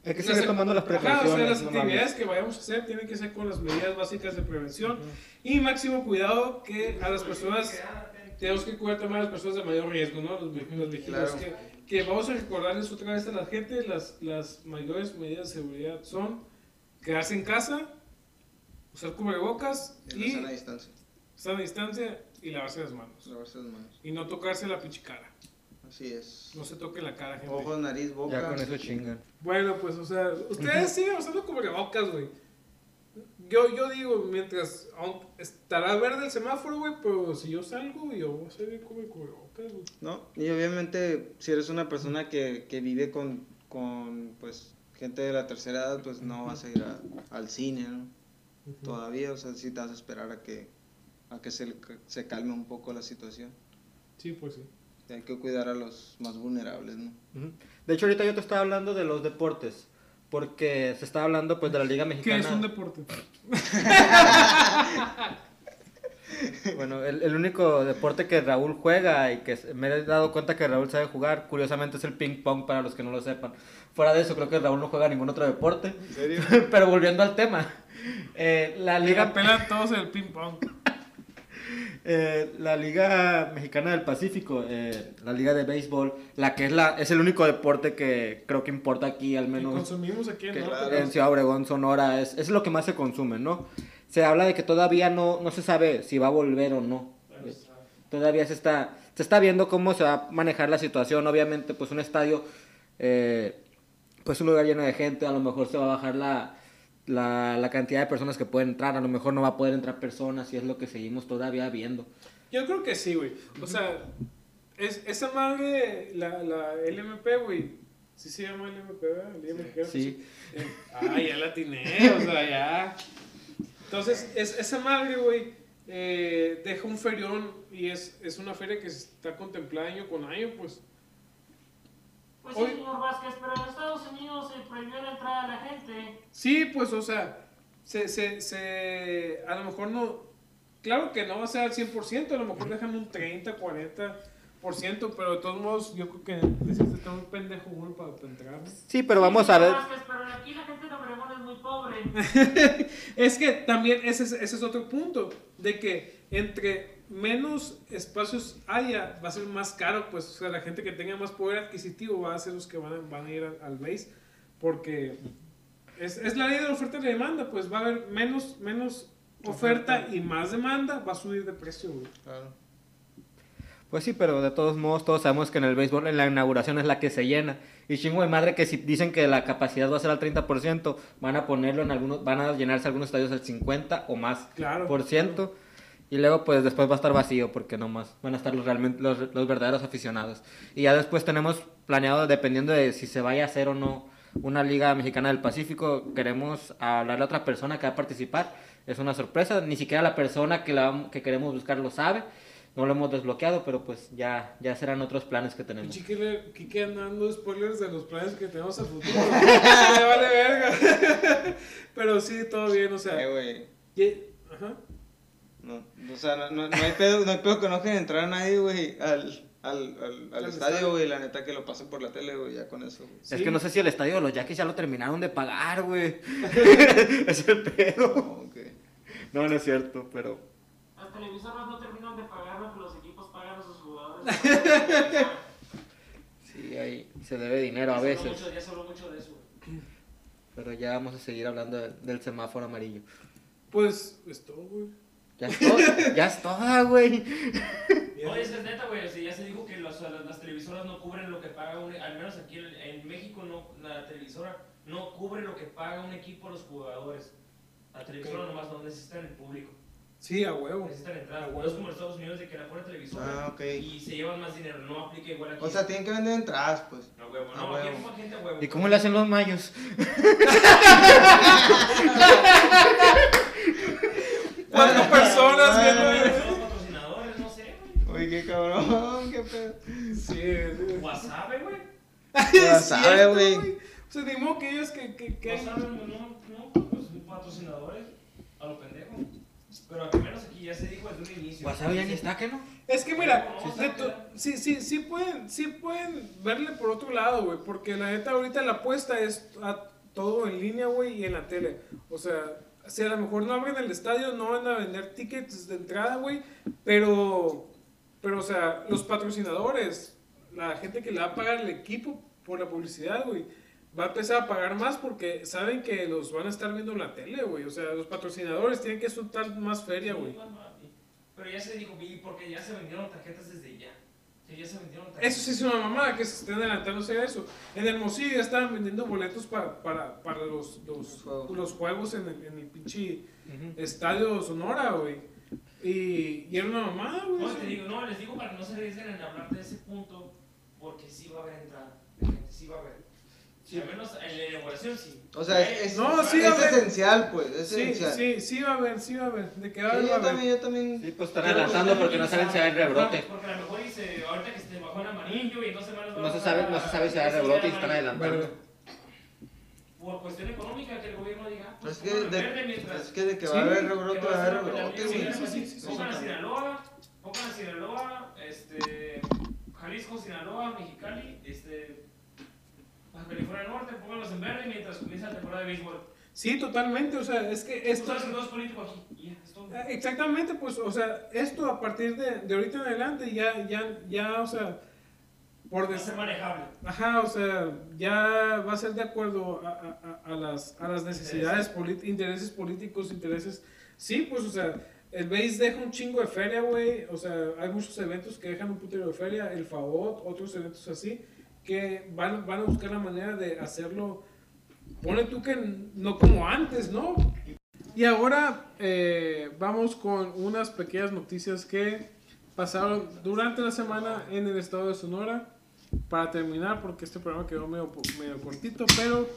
Hay que seguir tomando las Ajá, o precauciones. sea, las no actividades mames. que vayamos a hacer tienen que ser con las medidas básicas de prevención y máximo cuidado que a las personas tenemos que cuidar también a las personas de mayor riesgo, ¿no? Los, los. Claro. Que, que vamos a recordarles otra vez a la gente, las, las mayores medidas de seguridad son quedarse en casa, usar cubrebocas la y sana distancia. estar a distancia y lavarse las manos. Lavarse las manos. Y no tocarse la pinche cara. Así es. No se toque la cara, gente. Ojos, nariz, boca. Ya con eso chingan. Bueno, pues, o sea, ustedes siguen usando cubrebocas, güey. Yo, yo digo, mientras estará verde el semáforo, güey, pero si yo salgo, yo voy a salir con mi cubrebocas, güey. ¿no? Y obviamente, si eres una persona que, que vive con, con, pues, gente de la tercera edad, pues no vas a ir a- al cine, ¿no? Todavía, o sea, sí te vas a esperar a que, a que se, se calme un poco la situación. Sí, pues sí. Hay que cuidar a los más vulnerables, ¿no? Ujú. De hecho, ahorita yo te estaba hablando de los deportes. Porque se estaba hablando pues de la Liga ¿Qué Mexicana. es un deporte? Bueno, el, el único deporte que Raúl juega y que me he dado cuenta que Raúl sabe jugar, curiosamente es el ping pong para los que no lo sepan. Fuera de eso, creo que Raúl no juega ningún otro deporte. ¿En serio? Pero volviendo al tema, eh, la Liga pelan todos el ping pong. Eh, la Liga Mexicana del Pacífico, eh, la Liga de Béisbol, la que es la es el único deporte que creo que importa aquí, al menos consumimos aquí en Ciudad Obregón, Sonora, es, es lo que más se consume, ¿no? Se habla de que todavía no, no se sabe si va a volver o no. Todavía se está, se está viendo cómo se va a manejar la situación. Obviamente, pues un estadio eh, pues un lugar lleno de gente, a lo mejor se va a bajar la, la, la cantidad de personas que pueden entrar, a lo mejor no va a poder entrar personas y es lo que seguimos todavía viendo. Yo creo que sí, güey. O sea, es, esa madre, la, la LMP, güey. Sí se llama LMP, ¿verdad? El. Sí. Ah, ya la atiné, o sea, ya. Entonces, es, esa madre, güey, eh, deja un ferión y es, es una feria que se está contemplada año con año, pues. Pues Hoy- sí, señor Vázquez, pero en Estados Unidos se prohibió la entrada a la gente. Sí, pues, o sea, se, se, se, a lo mejor no, claro que no va a ser al 100%, a lo mejor dejan un 30, 40%, pero de todos modos, yo creo que necesitas estar un pendejo uno para, para entrar. Sí, pero vamos a ver. Señor Vázquez, pero aquí la gente de Obregón es muy pobre. Es que también ese es, ese es otro punto, de que entre menos espacios haya, va a ser más caro, pues, o sea, la gente que tenga más poder adquisitivo va a ser los que van a, van a ir al, al base, porque es, es la ley de la oferta y la demanda, pues va a haber menos, menos oferta y más demanda, va a subir de precio, güey. Claro. Pues sí, pero de todos modos todos sabemos que en el béisbol en la inauguración es la que se llena. Y chingo de madre que si dicen que la capacidad va a ser al 30%, van a ponerlo en algunos, van a llenarse algunos estadios al 50 o más Claro. por ciento. Y luego pues después va a estar vacío porque no más van a estar los, realmente, los, los verdaderos aficionados. Y ya después tenemos planeado, dependiendo de si se vaya a hacer o no una Liga Mexicana del Pacífico, queremos hablarle a otra persona que va a participar. Es una sorpresa, ni siquiera la persona que, la, que queremos buscar lo sabe. No lo hemos desbloqueado, pero pues ya, ya serán otros planes que tenemos. Pinche Kike Kike anda dando spoilers de los planes que tenemos a futuro. Vale verga. Pero sí, todo bien, o sea. Eh, Ajá. No, o sea, no, no, no hay pedo, no hay pedo que no dejen entrar a nadie, güey, al, al, al, al estadio, güey. La neta que lo pasen por la tele, güey, ya con eso, güey. Es Sí. que no sé si el estadio de los Yaquis ya lo terminaron de pagar, güey. es el pedo. No. No, no es cierto, pero... Las televisoras no terminan de pagar lo que los equipos pagan a sus jugadores. Sí, ahí se debe dinero a Ya veces. mucho- Ya se habló mucho de eso. güey. Pero ya vamos a seguir hablando de- del semáforo amarillo. Pues, esto, güey. Ya es todo, ya es toda, güey. Oye, es neta, güey. O sea, ya se dijo que los- las, las televisoras no cubren lo que paga un. Al menos aquí en, en México, no, la televisora no cubre lo que paga un equipo a los jugadores. La televisora nomás no necesitan el público. Sí, a huevo. Necesitan entrada. A No huevo. es como en Estados Unidos de que la pone televisora Ah, ok. y se llevan más dinero. No aplica igual aquí. O sea, tienen que vender entradas, pues. a huevo. a No, aquí huevo. ocupa gente a huevo. ¿Y cómo le hacen los mayos? Cuatro personas viendo Son eso. los patrocinadores, no sé, güey. Oye, qué cabrón, qué pedo. Sí, güey. Wasabe, güey. Ya Es sabe, cierto, güey. O sea, ni modo que ellos que, que, que Wasabe, no, no, pues patrocinadores a lo pendejo. Pero al menos aquí ya se dijo desde un inicio. Wasabi ya ni está, ¿qué no? Es que mira, sí, sí, sí pueden, sí pueden verle por otro lado, güey, porque la neta ahorita la apuesta es a todo en línea, güey, y en la tele. O sea, si a lo mejor no abren el estadio, no van a vender tickets de entrada, güey, pero, pero, o sea, los patrocinadores, la gente que le va a pagar el equipo por la publicidad, güey, va a empezar a pagar más porque saben que los van a estar viendo en la tele, güey. O sea, los patrocinadores tienen que soltar más feria, güey. Pero ya se dijo, porque ya se vendieron tarjetas desde ya. Sí, ya se vendieron. Eso sí es una mamada que se estén adelantándose a eso. En Hermosillo ya estaban vendiendo boletos para, para, para los, los, Los juegos. los juegos en el, en el pinche estadio Sonora, güey. Y, y era una mamada, güey. No, te digo, no, les digo para que no se arriesguen en hablar de ese punto, porque sí va a haber entrada. de gente, Sí va a haber. Sí, al menos en la inauguración sí. O sea, es, No, sí, es a esencial, pues. Es Sí, esencial. sí, sí va a haber, sí va a haber. De que va a Sí, haber, va a yo haber. también, yo también. Sí, pues están adelantando porque no saben si hay rebrote. Porque a lo mejor dice, ahorita que se bajó en amarillo y en dos semanas va No a se sabe, no se sabe si hay rebrote y están adelantando. Bueno, Por cuestión económica, que el gobierno diga. Es pues, que, de, mientras- es que de que Sí, va a haber rebrote, va va a a haber rebrote, güey. sí, sí, sí. Pongan a Sinaloa, pongan a Sinaloa, este, Jalisco, Sinaloa, Mexicali, este, Baja California Norte, pónganlos en verde mientras comienza la temporada de béisbol. sí, totalmente. O sea, es que Esto esto. es un dos político aquí, y ya, es todo. Ah, Exactamente, pues, o sea, esto a partir de, de ahorita en adelante ya, ya, ya, o sea, por Va a ser manejable. Ajá, o sea, ya va a ser de acuerdo a, a- a- a las, a las necesidades, polit- intereses políticos, intereses. Sí, pues, o sea, el BASE deja un chingo de feria, güey. O sea, hay muchos eventos que dejan un putero de feria, el FAOT, otros eventos así. Que van, van a buscar la manera de hacerlo, pone tú que no como antes, ¿no? Y ahora eh, vamos con unas pequeñas noticias que pasaron durante la semana en el estado de Sonora. Para terminar, porque este programa quedó medio, medio cortito, pero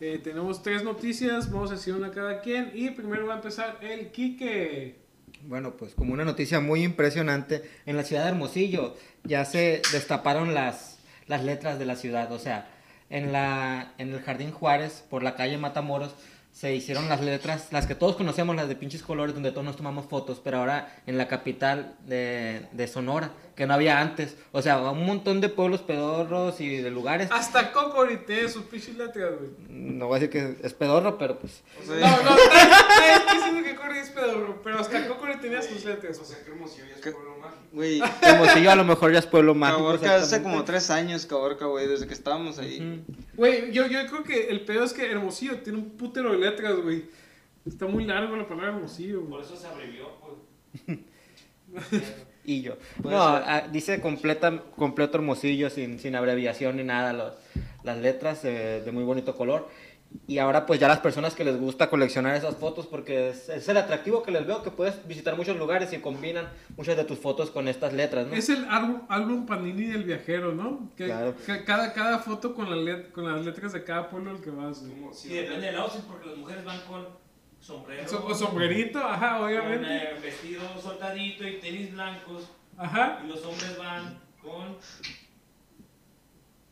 eh, tenemos tres noticias, vamos a decir una cada quien. Y primero va a empezar el Quique. Bueno, pues como una noticia muy impresionante, en la ciudad de Hermosillo ya se destaparon las, las letras de la ciudad, o sea, en, la, en el Jardín Juárez, por la calle Matamoros, se hicieron las letras, las que todos conocemos, las de pinches colores, donde todos nos tomamos fotos, pero ahora en la capital de, de Sonora, que no había antes. O sea, un montón de pueblos pedorros y de lugares. Hasta Cocori tiene sus pinches letras, güey. No voy a decir que es pedorro, pero pues... No, no, es diciendo que Cocori es pedorro, pero hasta Cocori tenía sus letras. O sea, que Hermosillo ya es ¿Qué? pueblo mágico. Güey, Hermosillo a lo mejor ya es pueblo mágico. Caborca hace como tres años, Caborca, güey, desde que estábamos ahí. Güey, yo, yo creo que el pedo es que Hermosillo tiene un putero de letras, güey. Está muy largo la palabra Hermosillo, Por eso se abrevió, pues. Y yo. No, ser. ah, dice completa, completo hermosillo, sin, sin abreviación ni nada, los- las letras eh, de muy bonito color. Y ahora pues ya las personas que les gusta coleccionar esas fotos, porque es, es el atractivo que les veo, que puedes visitar muchos lugares y combinan muchas de tus fotos con estas letras, ¿no? Es el álbum, álbum Panini del viajero, ¿no? Que, Claro. que cada, cada foto con, la let- con las letras de cada pueblo al que vas, si Y depende del outfit, porque las mujeres van con sombrero, So- con sombrerito, ajá, con obviamente. eh, vestido soltadito y tenis blancos. Ajá. Y los hombres van con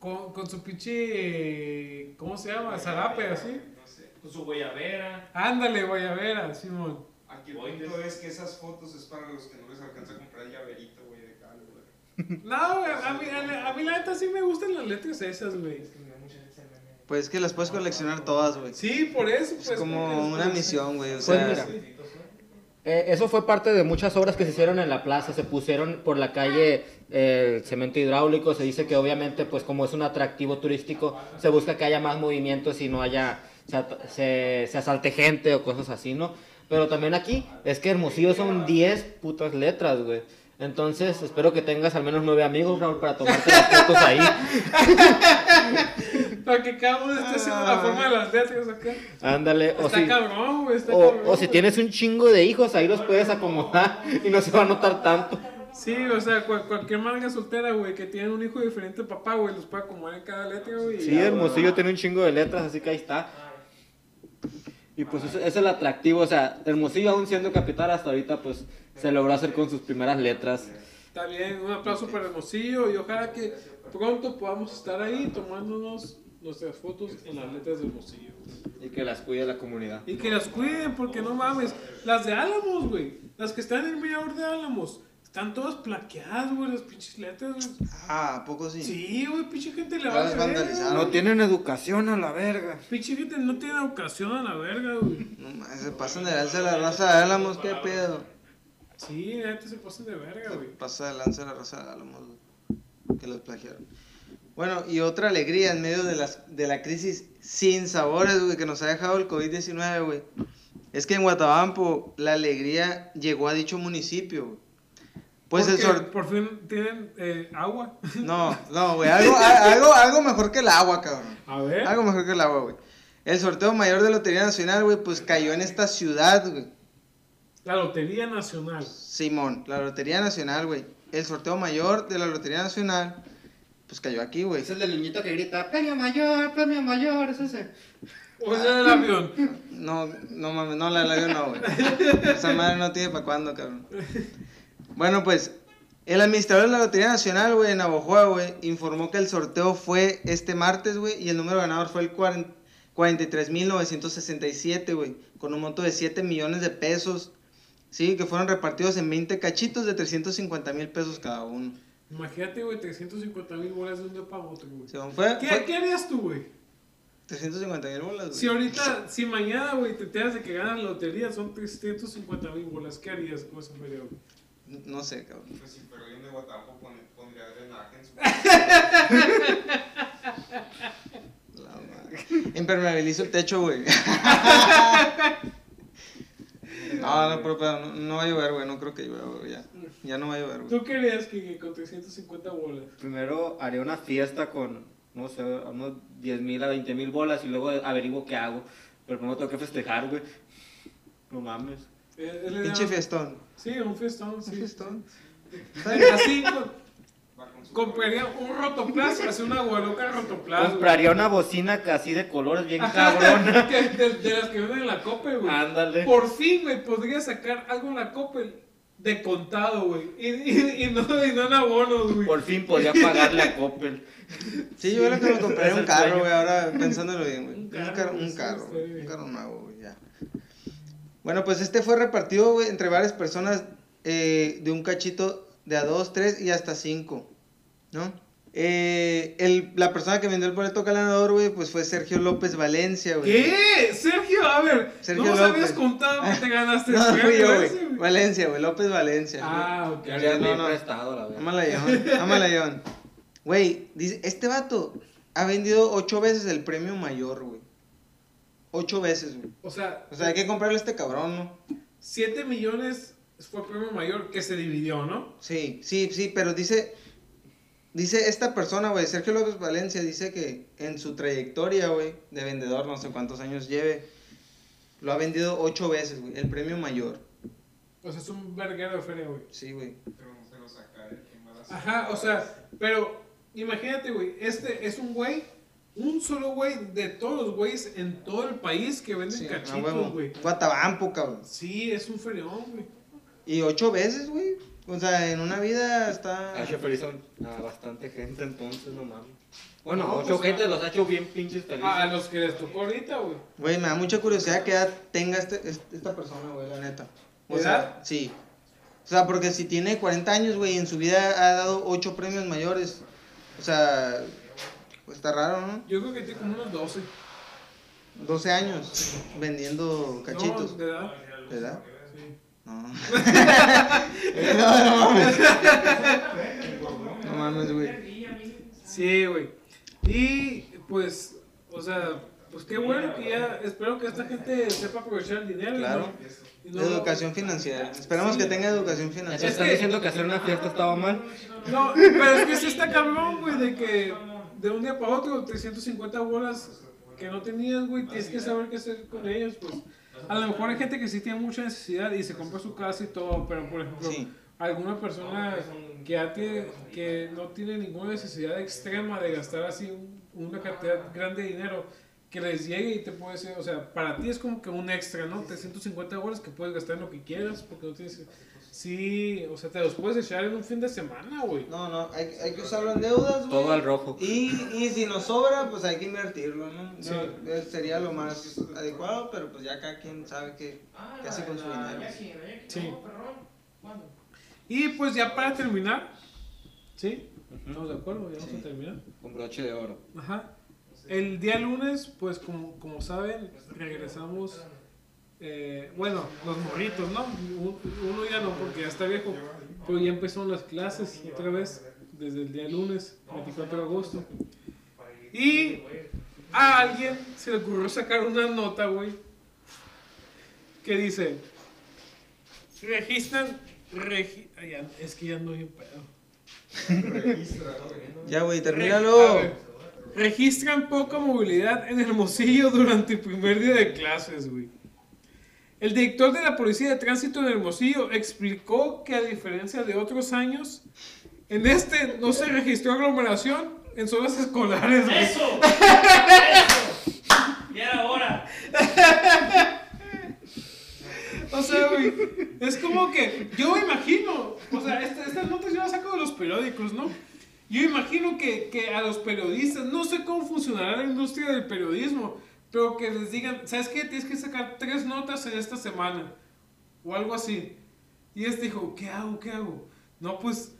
Con, con su pinche. ¿Cómo se llama? Zarape, así. No sé. con su guayabera. Ándale, guayabera, Simón. Aquí el punto es que esas fotos es para los que no les alcanza a comprar el llaverito, güey, de cal, güey. No, güey, a mí, a, la- a mí la neta sí me gustan las letras esas, güey. Pues es que las puedes coleccionar todas, güey. Sí, por eso, pues. Es como una después- misión, güey. O Pues sea, mira. Eh, eso fue parte de muchas obras que se hicieron en la plaza, se pusieron por la calle eh, cemento hidráulico, se dice que obviamente pues como es un atractivo turístico, se busca que haya más movimientos y no haya, se, asalte gente o cosas así, ¿no? Pero también aquí es que Hermosillo son 10 putas letras, güey. Entonces espero que tengas al menos 9 amigos, Raúl, para tomarte las fotos ahí. Para que cada uno esté haciendo la forma de las letras acá. Ándale, o Está si, cabrón, güey, está o, cabrón. o si tienes un chingo de hijos, ahí los puedes acomodar y no se va a notar tanto. Sí, o sea, cual- cualquier manga soltera, güey, que tiene un hijo diferente de papá, güey, los puede acomodar en cada letra, güey. Sí, ya, Hermosillo tiene un chingo de letras, así que ahí está. Y pues es el atractivo, o sea, Hermosillo aún siendo capital hasta ahorita, pues se logró hacer con sus primeras letras. Está bien, un aplauso para Hermosillo y ojalá que pronto podamos estar ahí tomándonos nuestras fotos en las letras de Hermosillo. Y que las cuide la comunidad. Y que las cuiden, porque no mames. Las de Álamos, güey. Las que están en el mirador de Álamos. Están todas plaqueadas, güey, las pinches letras. güey. ah, ¿a poco sí? Sí, güey, pinche gente le va a vandalizaron. No tienen educación a la verga. Pinche gente no tiene ocasión a la verga, güey. No mames, se pasan de lanza la raza de Álamos, qué pedo. Sí, neta se pasan de verga, güey. pasa de lanza la raza de Álamos, güey, que los plagiaron. Bueno, y otra alegría en medio de, las, de la crisis sin sabores, güey, que nos ha dejado el COVID-19, güey. Es que en Guatabampo la alegría llegó a dicho municipio, güey. Pues el sorteo... Por fin tienen eh, agua. No, no, güey, algo, algo, algo mejor que el agua, cabrón. A ver. Algo mejor que el agua, güey. El sorteo mayor de Lotería Nacional, güey, pues cayó en esta ciudad, güey. La Lotería Nacional. Simón, la Lotería Nacional, güey. El sorteo mayor de la Lotería Nacional, pues cayó aquí, güey. Es el del niñito que grita, premio mayor, premio mayor, es ese. O sea, el avión. No, no mames, no, la la no, güey. Esa madre no tiene para cuándo, cabrón. Bueno, pues, el administrador de la Lotería Nacional, güey, en Navojoa, güey, informó que el sorteo fue este martes, güey, y el número ganador fue el 40 43.967, güey, con un monto de 7 millones de pesos, sí, que fueron repartidos en 20 cachitos de 350 mil pesos cada uno. Imagínate, güey, 350 mil bolas de un día para otro, güey. Se fue, ¿Qué, fue ¿Qué harías tú, güey? 350 mil bolas, güey. Si ahorita, si mañana, güey, te enteras de que ganas la lotería, son 350 mil bolas, ¿qué harías con ese feria, güey? No sé, cabrón. Pues si fuera alguien de Guatapo pon- pondría drenaje en su La madre. Impermeabilizo el techo, güey. no, no, pero, pero no, no va a llover, güey. No creo que llueva, güey. Ya. Ya no va a llover, güey. ¿Tú querías que, que con 350 bolas? Primero haré una fiesta con, no sé, unos 10 mil a 20 mil bolas y luego averiguo qué hago. Pero primero tengo que festejar, güey. No mames. Eh, Pinche fiestón. Sí, un fiestón, sí. Un fiestón. Así compraría un rotoplas, hace una guaruca rotoplas. Compraría una bocina así de colores bien cabrona. que- de, de las que venden en la Coppel, güey. Ándale. Por fin, güey, podría sacar algo en la Coppel de contado, güey. Y, y, y no, y no en abonos, güey. Por fin podía pagarle a Coppel. Sí, yo creo que me compraría Es un carro, güey, ahora pensándolo bien, güey. Un Un carro, un carro, un carro nuevo, güey, ya. Bueno, pues este fue repartido, güey, entre varias personas eh, de un cachito de a dos, tres y hasta cinco, ¿no? Eh, el, la persona que vendió el boleto ganador, güey, pues fue Sergio López Valencia, güey. ¿Qué? Sergio, a ver, Sergio no nos habías López. contado que te ganaste No, el fui yo, premio güey. Valencia, güey, López Valencia. Ah, ok. Ya le no, no. prestado, la verdad. Ámala, John. Güey, dice, este vato ha vendido ocho veces el premio mayor, güey. Ocho veces, güey. O sea, O sea, hay que comprarle a este cabrón, ¿no? 7 millones fue el premio mayor que se dividió, ¿no? Sí, sí, sí, pero dice, dice esta persona, güey, Sergio López Valencia, dice que en su trayectoria, güey, de vendedor, no sé cuántos años lleve, lo ha vendido ocho veces, güey, el premio mayor. O sea, es un verguero de feria, güey. Sí, güey. Pero no se lo saca. ¿Quién va a hacer? Ajá, o sea, pero imagínate, güey, este es un güey, un solo güey de todos los güeyes en todo el país que venden Sí, cachitos, huevo. güey. Guatabampo, cabrón. Sí, es un ferión, güey. Y ocho veces, güey. O sea, en una vida está... Ha hecho feliz a a bastante gente entonces, no mames. Bueno, No, ocho pues, gente los ha hecho bien pinches felices. A, a los que les tocó ahorita, güey. Güey, me da mucha curiosidad que edad tenga este, este- esta persona, güey, la neta. O sea, ¿Edad? sí. O sea, porque si tiene 40 años, güey, y en su vida ha dado 8 premios mayores. O sea, pues está raro, ¿no? Yo creo que tiene como unos 12. 12 años vendiendo cachitos. No, de edad. ¿Verdad? Sí. No. no, no mames. No mames, güey. Sí, güey. Y pues, o sea, pues qué bueno que ya, espero que esta gente sepa aprovechar el dinero. y Claro. no- y no- Educación financiera. Esperamos Sí. que tenga educación ¿Te financiera. están que- diciendo que hacer una fiesta estaba mal? No, pero es que sí está cabrón, güey, de que de un día para otro 350 bolas que no tenías, güey, tienes que saber qué hacer con ellos, pues. A lo mejor hay gente que sí tiene mucha necesidad y se compra su casa y todo, pero por ejemplo, Sí. Alguna persona que ya tiene, que no tiene ninguna necesidad extrema de gastar así un- una cantidad grande de dinero, que les llegue y te puede decir, o sea, para ti es como que un extra, ¿no? 350 bolas que puedes gastar en lo que quieras, porque no tienes. Sí, o sea, te los puedes echar en un fin de semana, güey. No, no, hay, hay que usarlo en deudas, güey. Todo al rojo. Y, y si nos sobra, pues hay que invertirlo, ¿no? Sí. No, eh, sería lo más adecuado, pero pues ya cada quien sabe qué, qué hace con su dinero. Sí. Y pues ya para terminar, ¿sí? ¿Estamos de acuerdo? Ya vamos Sí. a terminar. Con broche de oro. Ajá. El día lunes, pues como, como saben, regresamos, eh, bueno, los morritos, ¿no? Un- Uno ya no, porque ya está viejo, pero ya empezaron las clases otra vez, desde el día lunes, 24 de agosto. Y a alguien se le ocurrió sacar una nota, güey, que dice, registran, regi- ay, es que ya no hay un pedo. Registra. Ya, güey, termínalo. Registran poca movilidad en Hermosillo durante el primer día de clases, güey. El director de la Policía de Tránsito en Hermosillo explicó que a diferencia de otros años, en este no se registró aglomeración en zonas escolares, güey. ¡Eso! ¡Eso! Ya era hora. O sea, güey, es como que yo imagino, o sea, esta- estas notas yo las saco de los periódicos, ¿no? Yo imagino que, que a los periodistas, no sé cómo funcionará la industria del periodismo, pero que les digan, ¿sabes qué? Tienes que sacar tres notas en esta semana, o algo así. Y este dijo, ¿qué hago? ¿Qué hago? No, pues,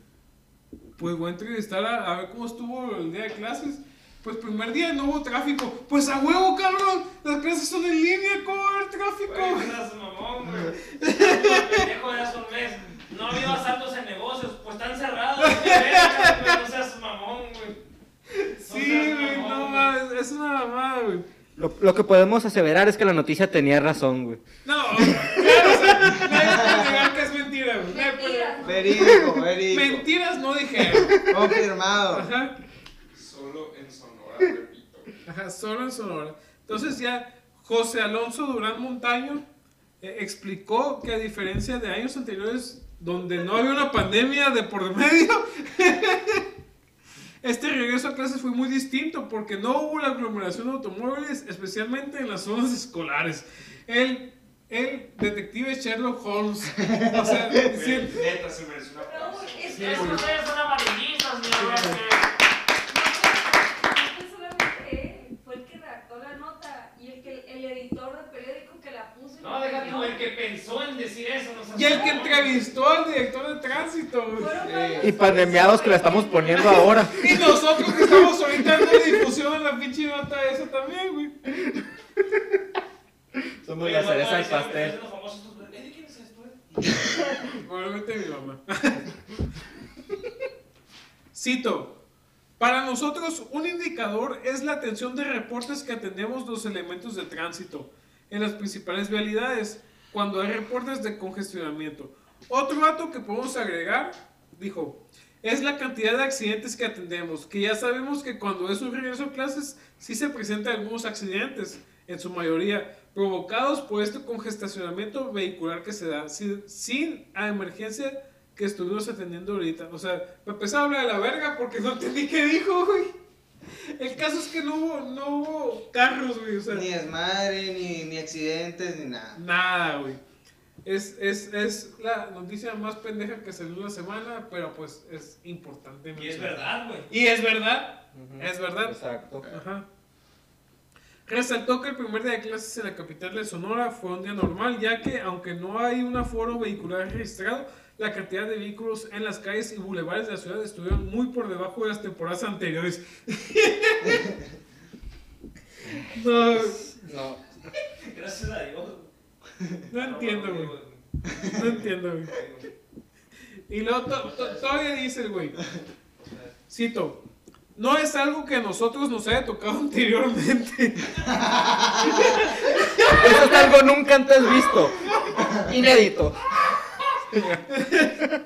pues voy a entrevistar a ver cómo estuvo el día de clases. Pues primer día no hubo tráfico. Pues a huevo, cabrón. Las clases son en línea, ¿cómo va a haber tráfico? Güey, no seas mamón, güey. Pendejo de hace un mes. No ha habido asaltos en negocios, pues están cerrados. güey, No seas mamón, güey. Sí, güey, mamón, no güey. mames, es una mamada, güey. Lo, lo que podemos aseverar es que la noticia tenía razón, güey. No, claro, o sea, nadie puede negar que es mentira, güey. Mentira. Verídico, verídico. Mentiras no dijeron. Confirmado. Ajá. Solo en. Ajá, solo en Sonora. Entonces ya José Alonso Durán Montaño eh, explicó que a diferencia de años anteriores donde no había una pandemia de por medio, este regreso a clases fue muy distinto porque no hubo la aglomeración de automóviles, especialmente en las zonas escolares. El, el detective Sherlock Holmes, o sea, decir, Neta, se merece un Raúl, aplauso. es Sí, que es que ustedes son amarillistas, mi amor. no fue solamente él, fue el que redactó la nota y el, que, el editor del periódico que la puso. y No, la deja prendió. tú, el que pensó en decir eso. No seas y el que entrevistó al director de tránsito. Sí. Y pandemiados que la estamos poniendo ahora. Y nosotros que estamos ahorita dando difusión en la pinche nota esa también, güey. Somos la cereza del pastel. "Ustedes los famosos, estos- ¿Eh, ¿De quién es esto? eh?" Probablemente mi mamá. Cito. Para nosotros, un indicador es la atención de reportes que atendemos los elementos de tránsito en las principales vialidades cuando hay reportes de congestionamiento. Otro dato que podemos agregar, dijo, es la cantidad de accidentes que atendemos, que ya sabemos que cuando es un regreso a clases sí se presentan algunos accidentes, en su mayoría provocados por este congestionamiento vehicular que se da, sin, emergencia que estuvimos atendiendo ahorita. O sea, me empezó a hablar de la verga porque no entendí qué dijo, güey. El caso es que no hubo, no hubo carros, güey. O sea, Ni desmadre, ni, ni accidentes, ni nada. Nada, güey. Es, es, es la noticia más pendeja que salió la semana, pero pues es importante. Y es verdad, güey. Y es verdad. Es verdad. Exacto. Ajá. Resaltó que el primer día de clases en la capital de Sonora fue un día normal, ya que aunque no hay un aforo vehicular registrado, la cantidad de vehículos en las calles y bulevares de la ciudad estuvieron muy por debajo de las temporadas anteriores. no, No. Gracias a Dios. no entiendo, güey. No entiendo, güey. Y luego to- to- todavía dice el güey. Cito. No es algo que a nosotros nos haya tocado anteriormente. Eso es algo nunca antes visto. Inédito.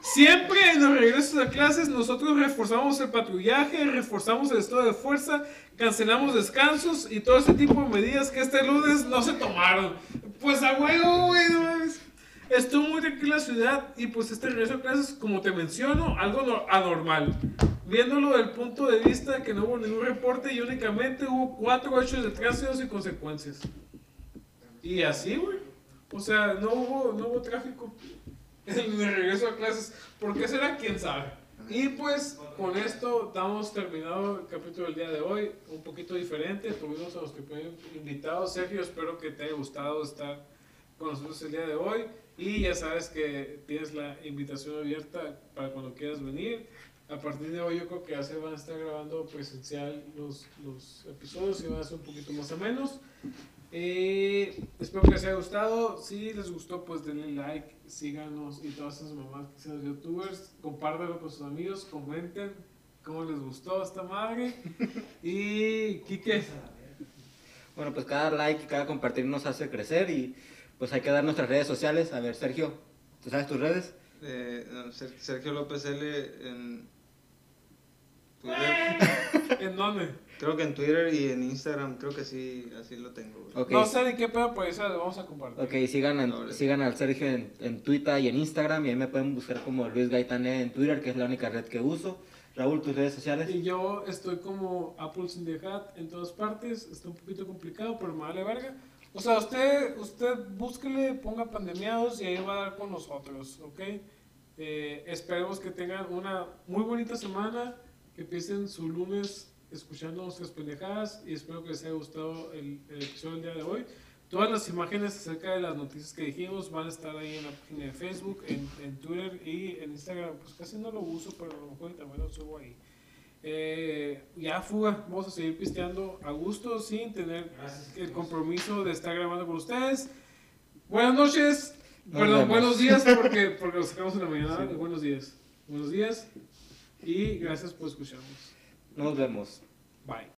Siempre en los regresos a clases nosotros reforzamos el patrullaje, reforzamos el estado de fuerza, cancelamos descansos y todo ese tipo de medidas que este lunes no se tomaron. Pues a huevo, güey, no mames. Estuvo muy tranquila la ciudad y pues este regreso a clases, como te menciono, algo no- anormal. Viéndolo del punto de vista que no hubo ningún reporte y únicamente hubo cuatro hechos de tránsito y consecuencias. Y así, güey. O sea, no hubo, no hubo tráfico en el regreso a clases. ¿Por qué será? ¿Quién sabe? Y pues con esto damos terminado el capítulo del día de hoy. Un poquito diferente. Tuvimos a nuestro primer invitado. Sergio, espero que te haya gustado estar con nosotros el día de hoy. Y ya sabes que tienes la invitación abierta para cuando quieras venir. A partir de hoy yo creo que ya se van a estar grabando presencial los, los episodios y van a ser un poquito más o menos. Eh, espero que les haya gustado. Si les gustó, pues denle like, síganos y todas esas mamás que sean los youtubers. Compártanlo con sus amigos, comenten cómo les gustó esta madre. Y Kike, Bueno, pues cada like y cada compartir nos hace crecer y pues hay que dar nuestras redes sociales. A ver, Sergio, ¿tú sabes tus redes? Eh, no, Sergio López L en. ¿en dónde? Creo que en Twitter y en Instagram, creo que sí, así lo tengo. güey. Ok. No sé de qué pedo, pues eso lo vamos a compartir. Ok, sigan, en- Doble. sigan al Sergio en, en Twitter y en Instagram y ahí me pueden buscar como Luis Gaitané en Twitter, que es la única red que uso. Raúl, tus redes sociales. Y yo estoy como Apple in the Hat en todas partes. Está un poquito complicado, pero me vale verga. O sea, usted, usted búsquele, ponga pandemiados y ahí va a dar con nosotros, ¿ok? Eh, esperemos que tengan una muy bonita semana, que empiecen su lunes escuchando nuestras pendejadas y espero que les haya gustado el, el episodio del día de hoy. Todas las imágenes acerca de las noticias que dijimos van a estar ahí en la página de Facebook, en, en Twitter y en Instagram. Pues casi no lo uso, pero a lo mejor también lo subo ahí. Eh, ya fuga, vamos a seguir pisteando a gusto sin tener Gracias. el compromiso de estar grabando con ustedes. Buenas noches, Nos perdón, vemos. buenos días porque, porque lo sacamos en la mañana. Buenos días, buenos días y gracias por escucharnos. Nos vemos. Bye.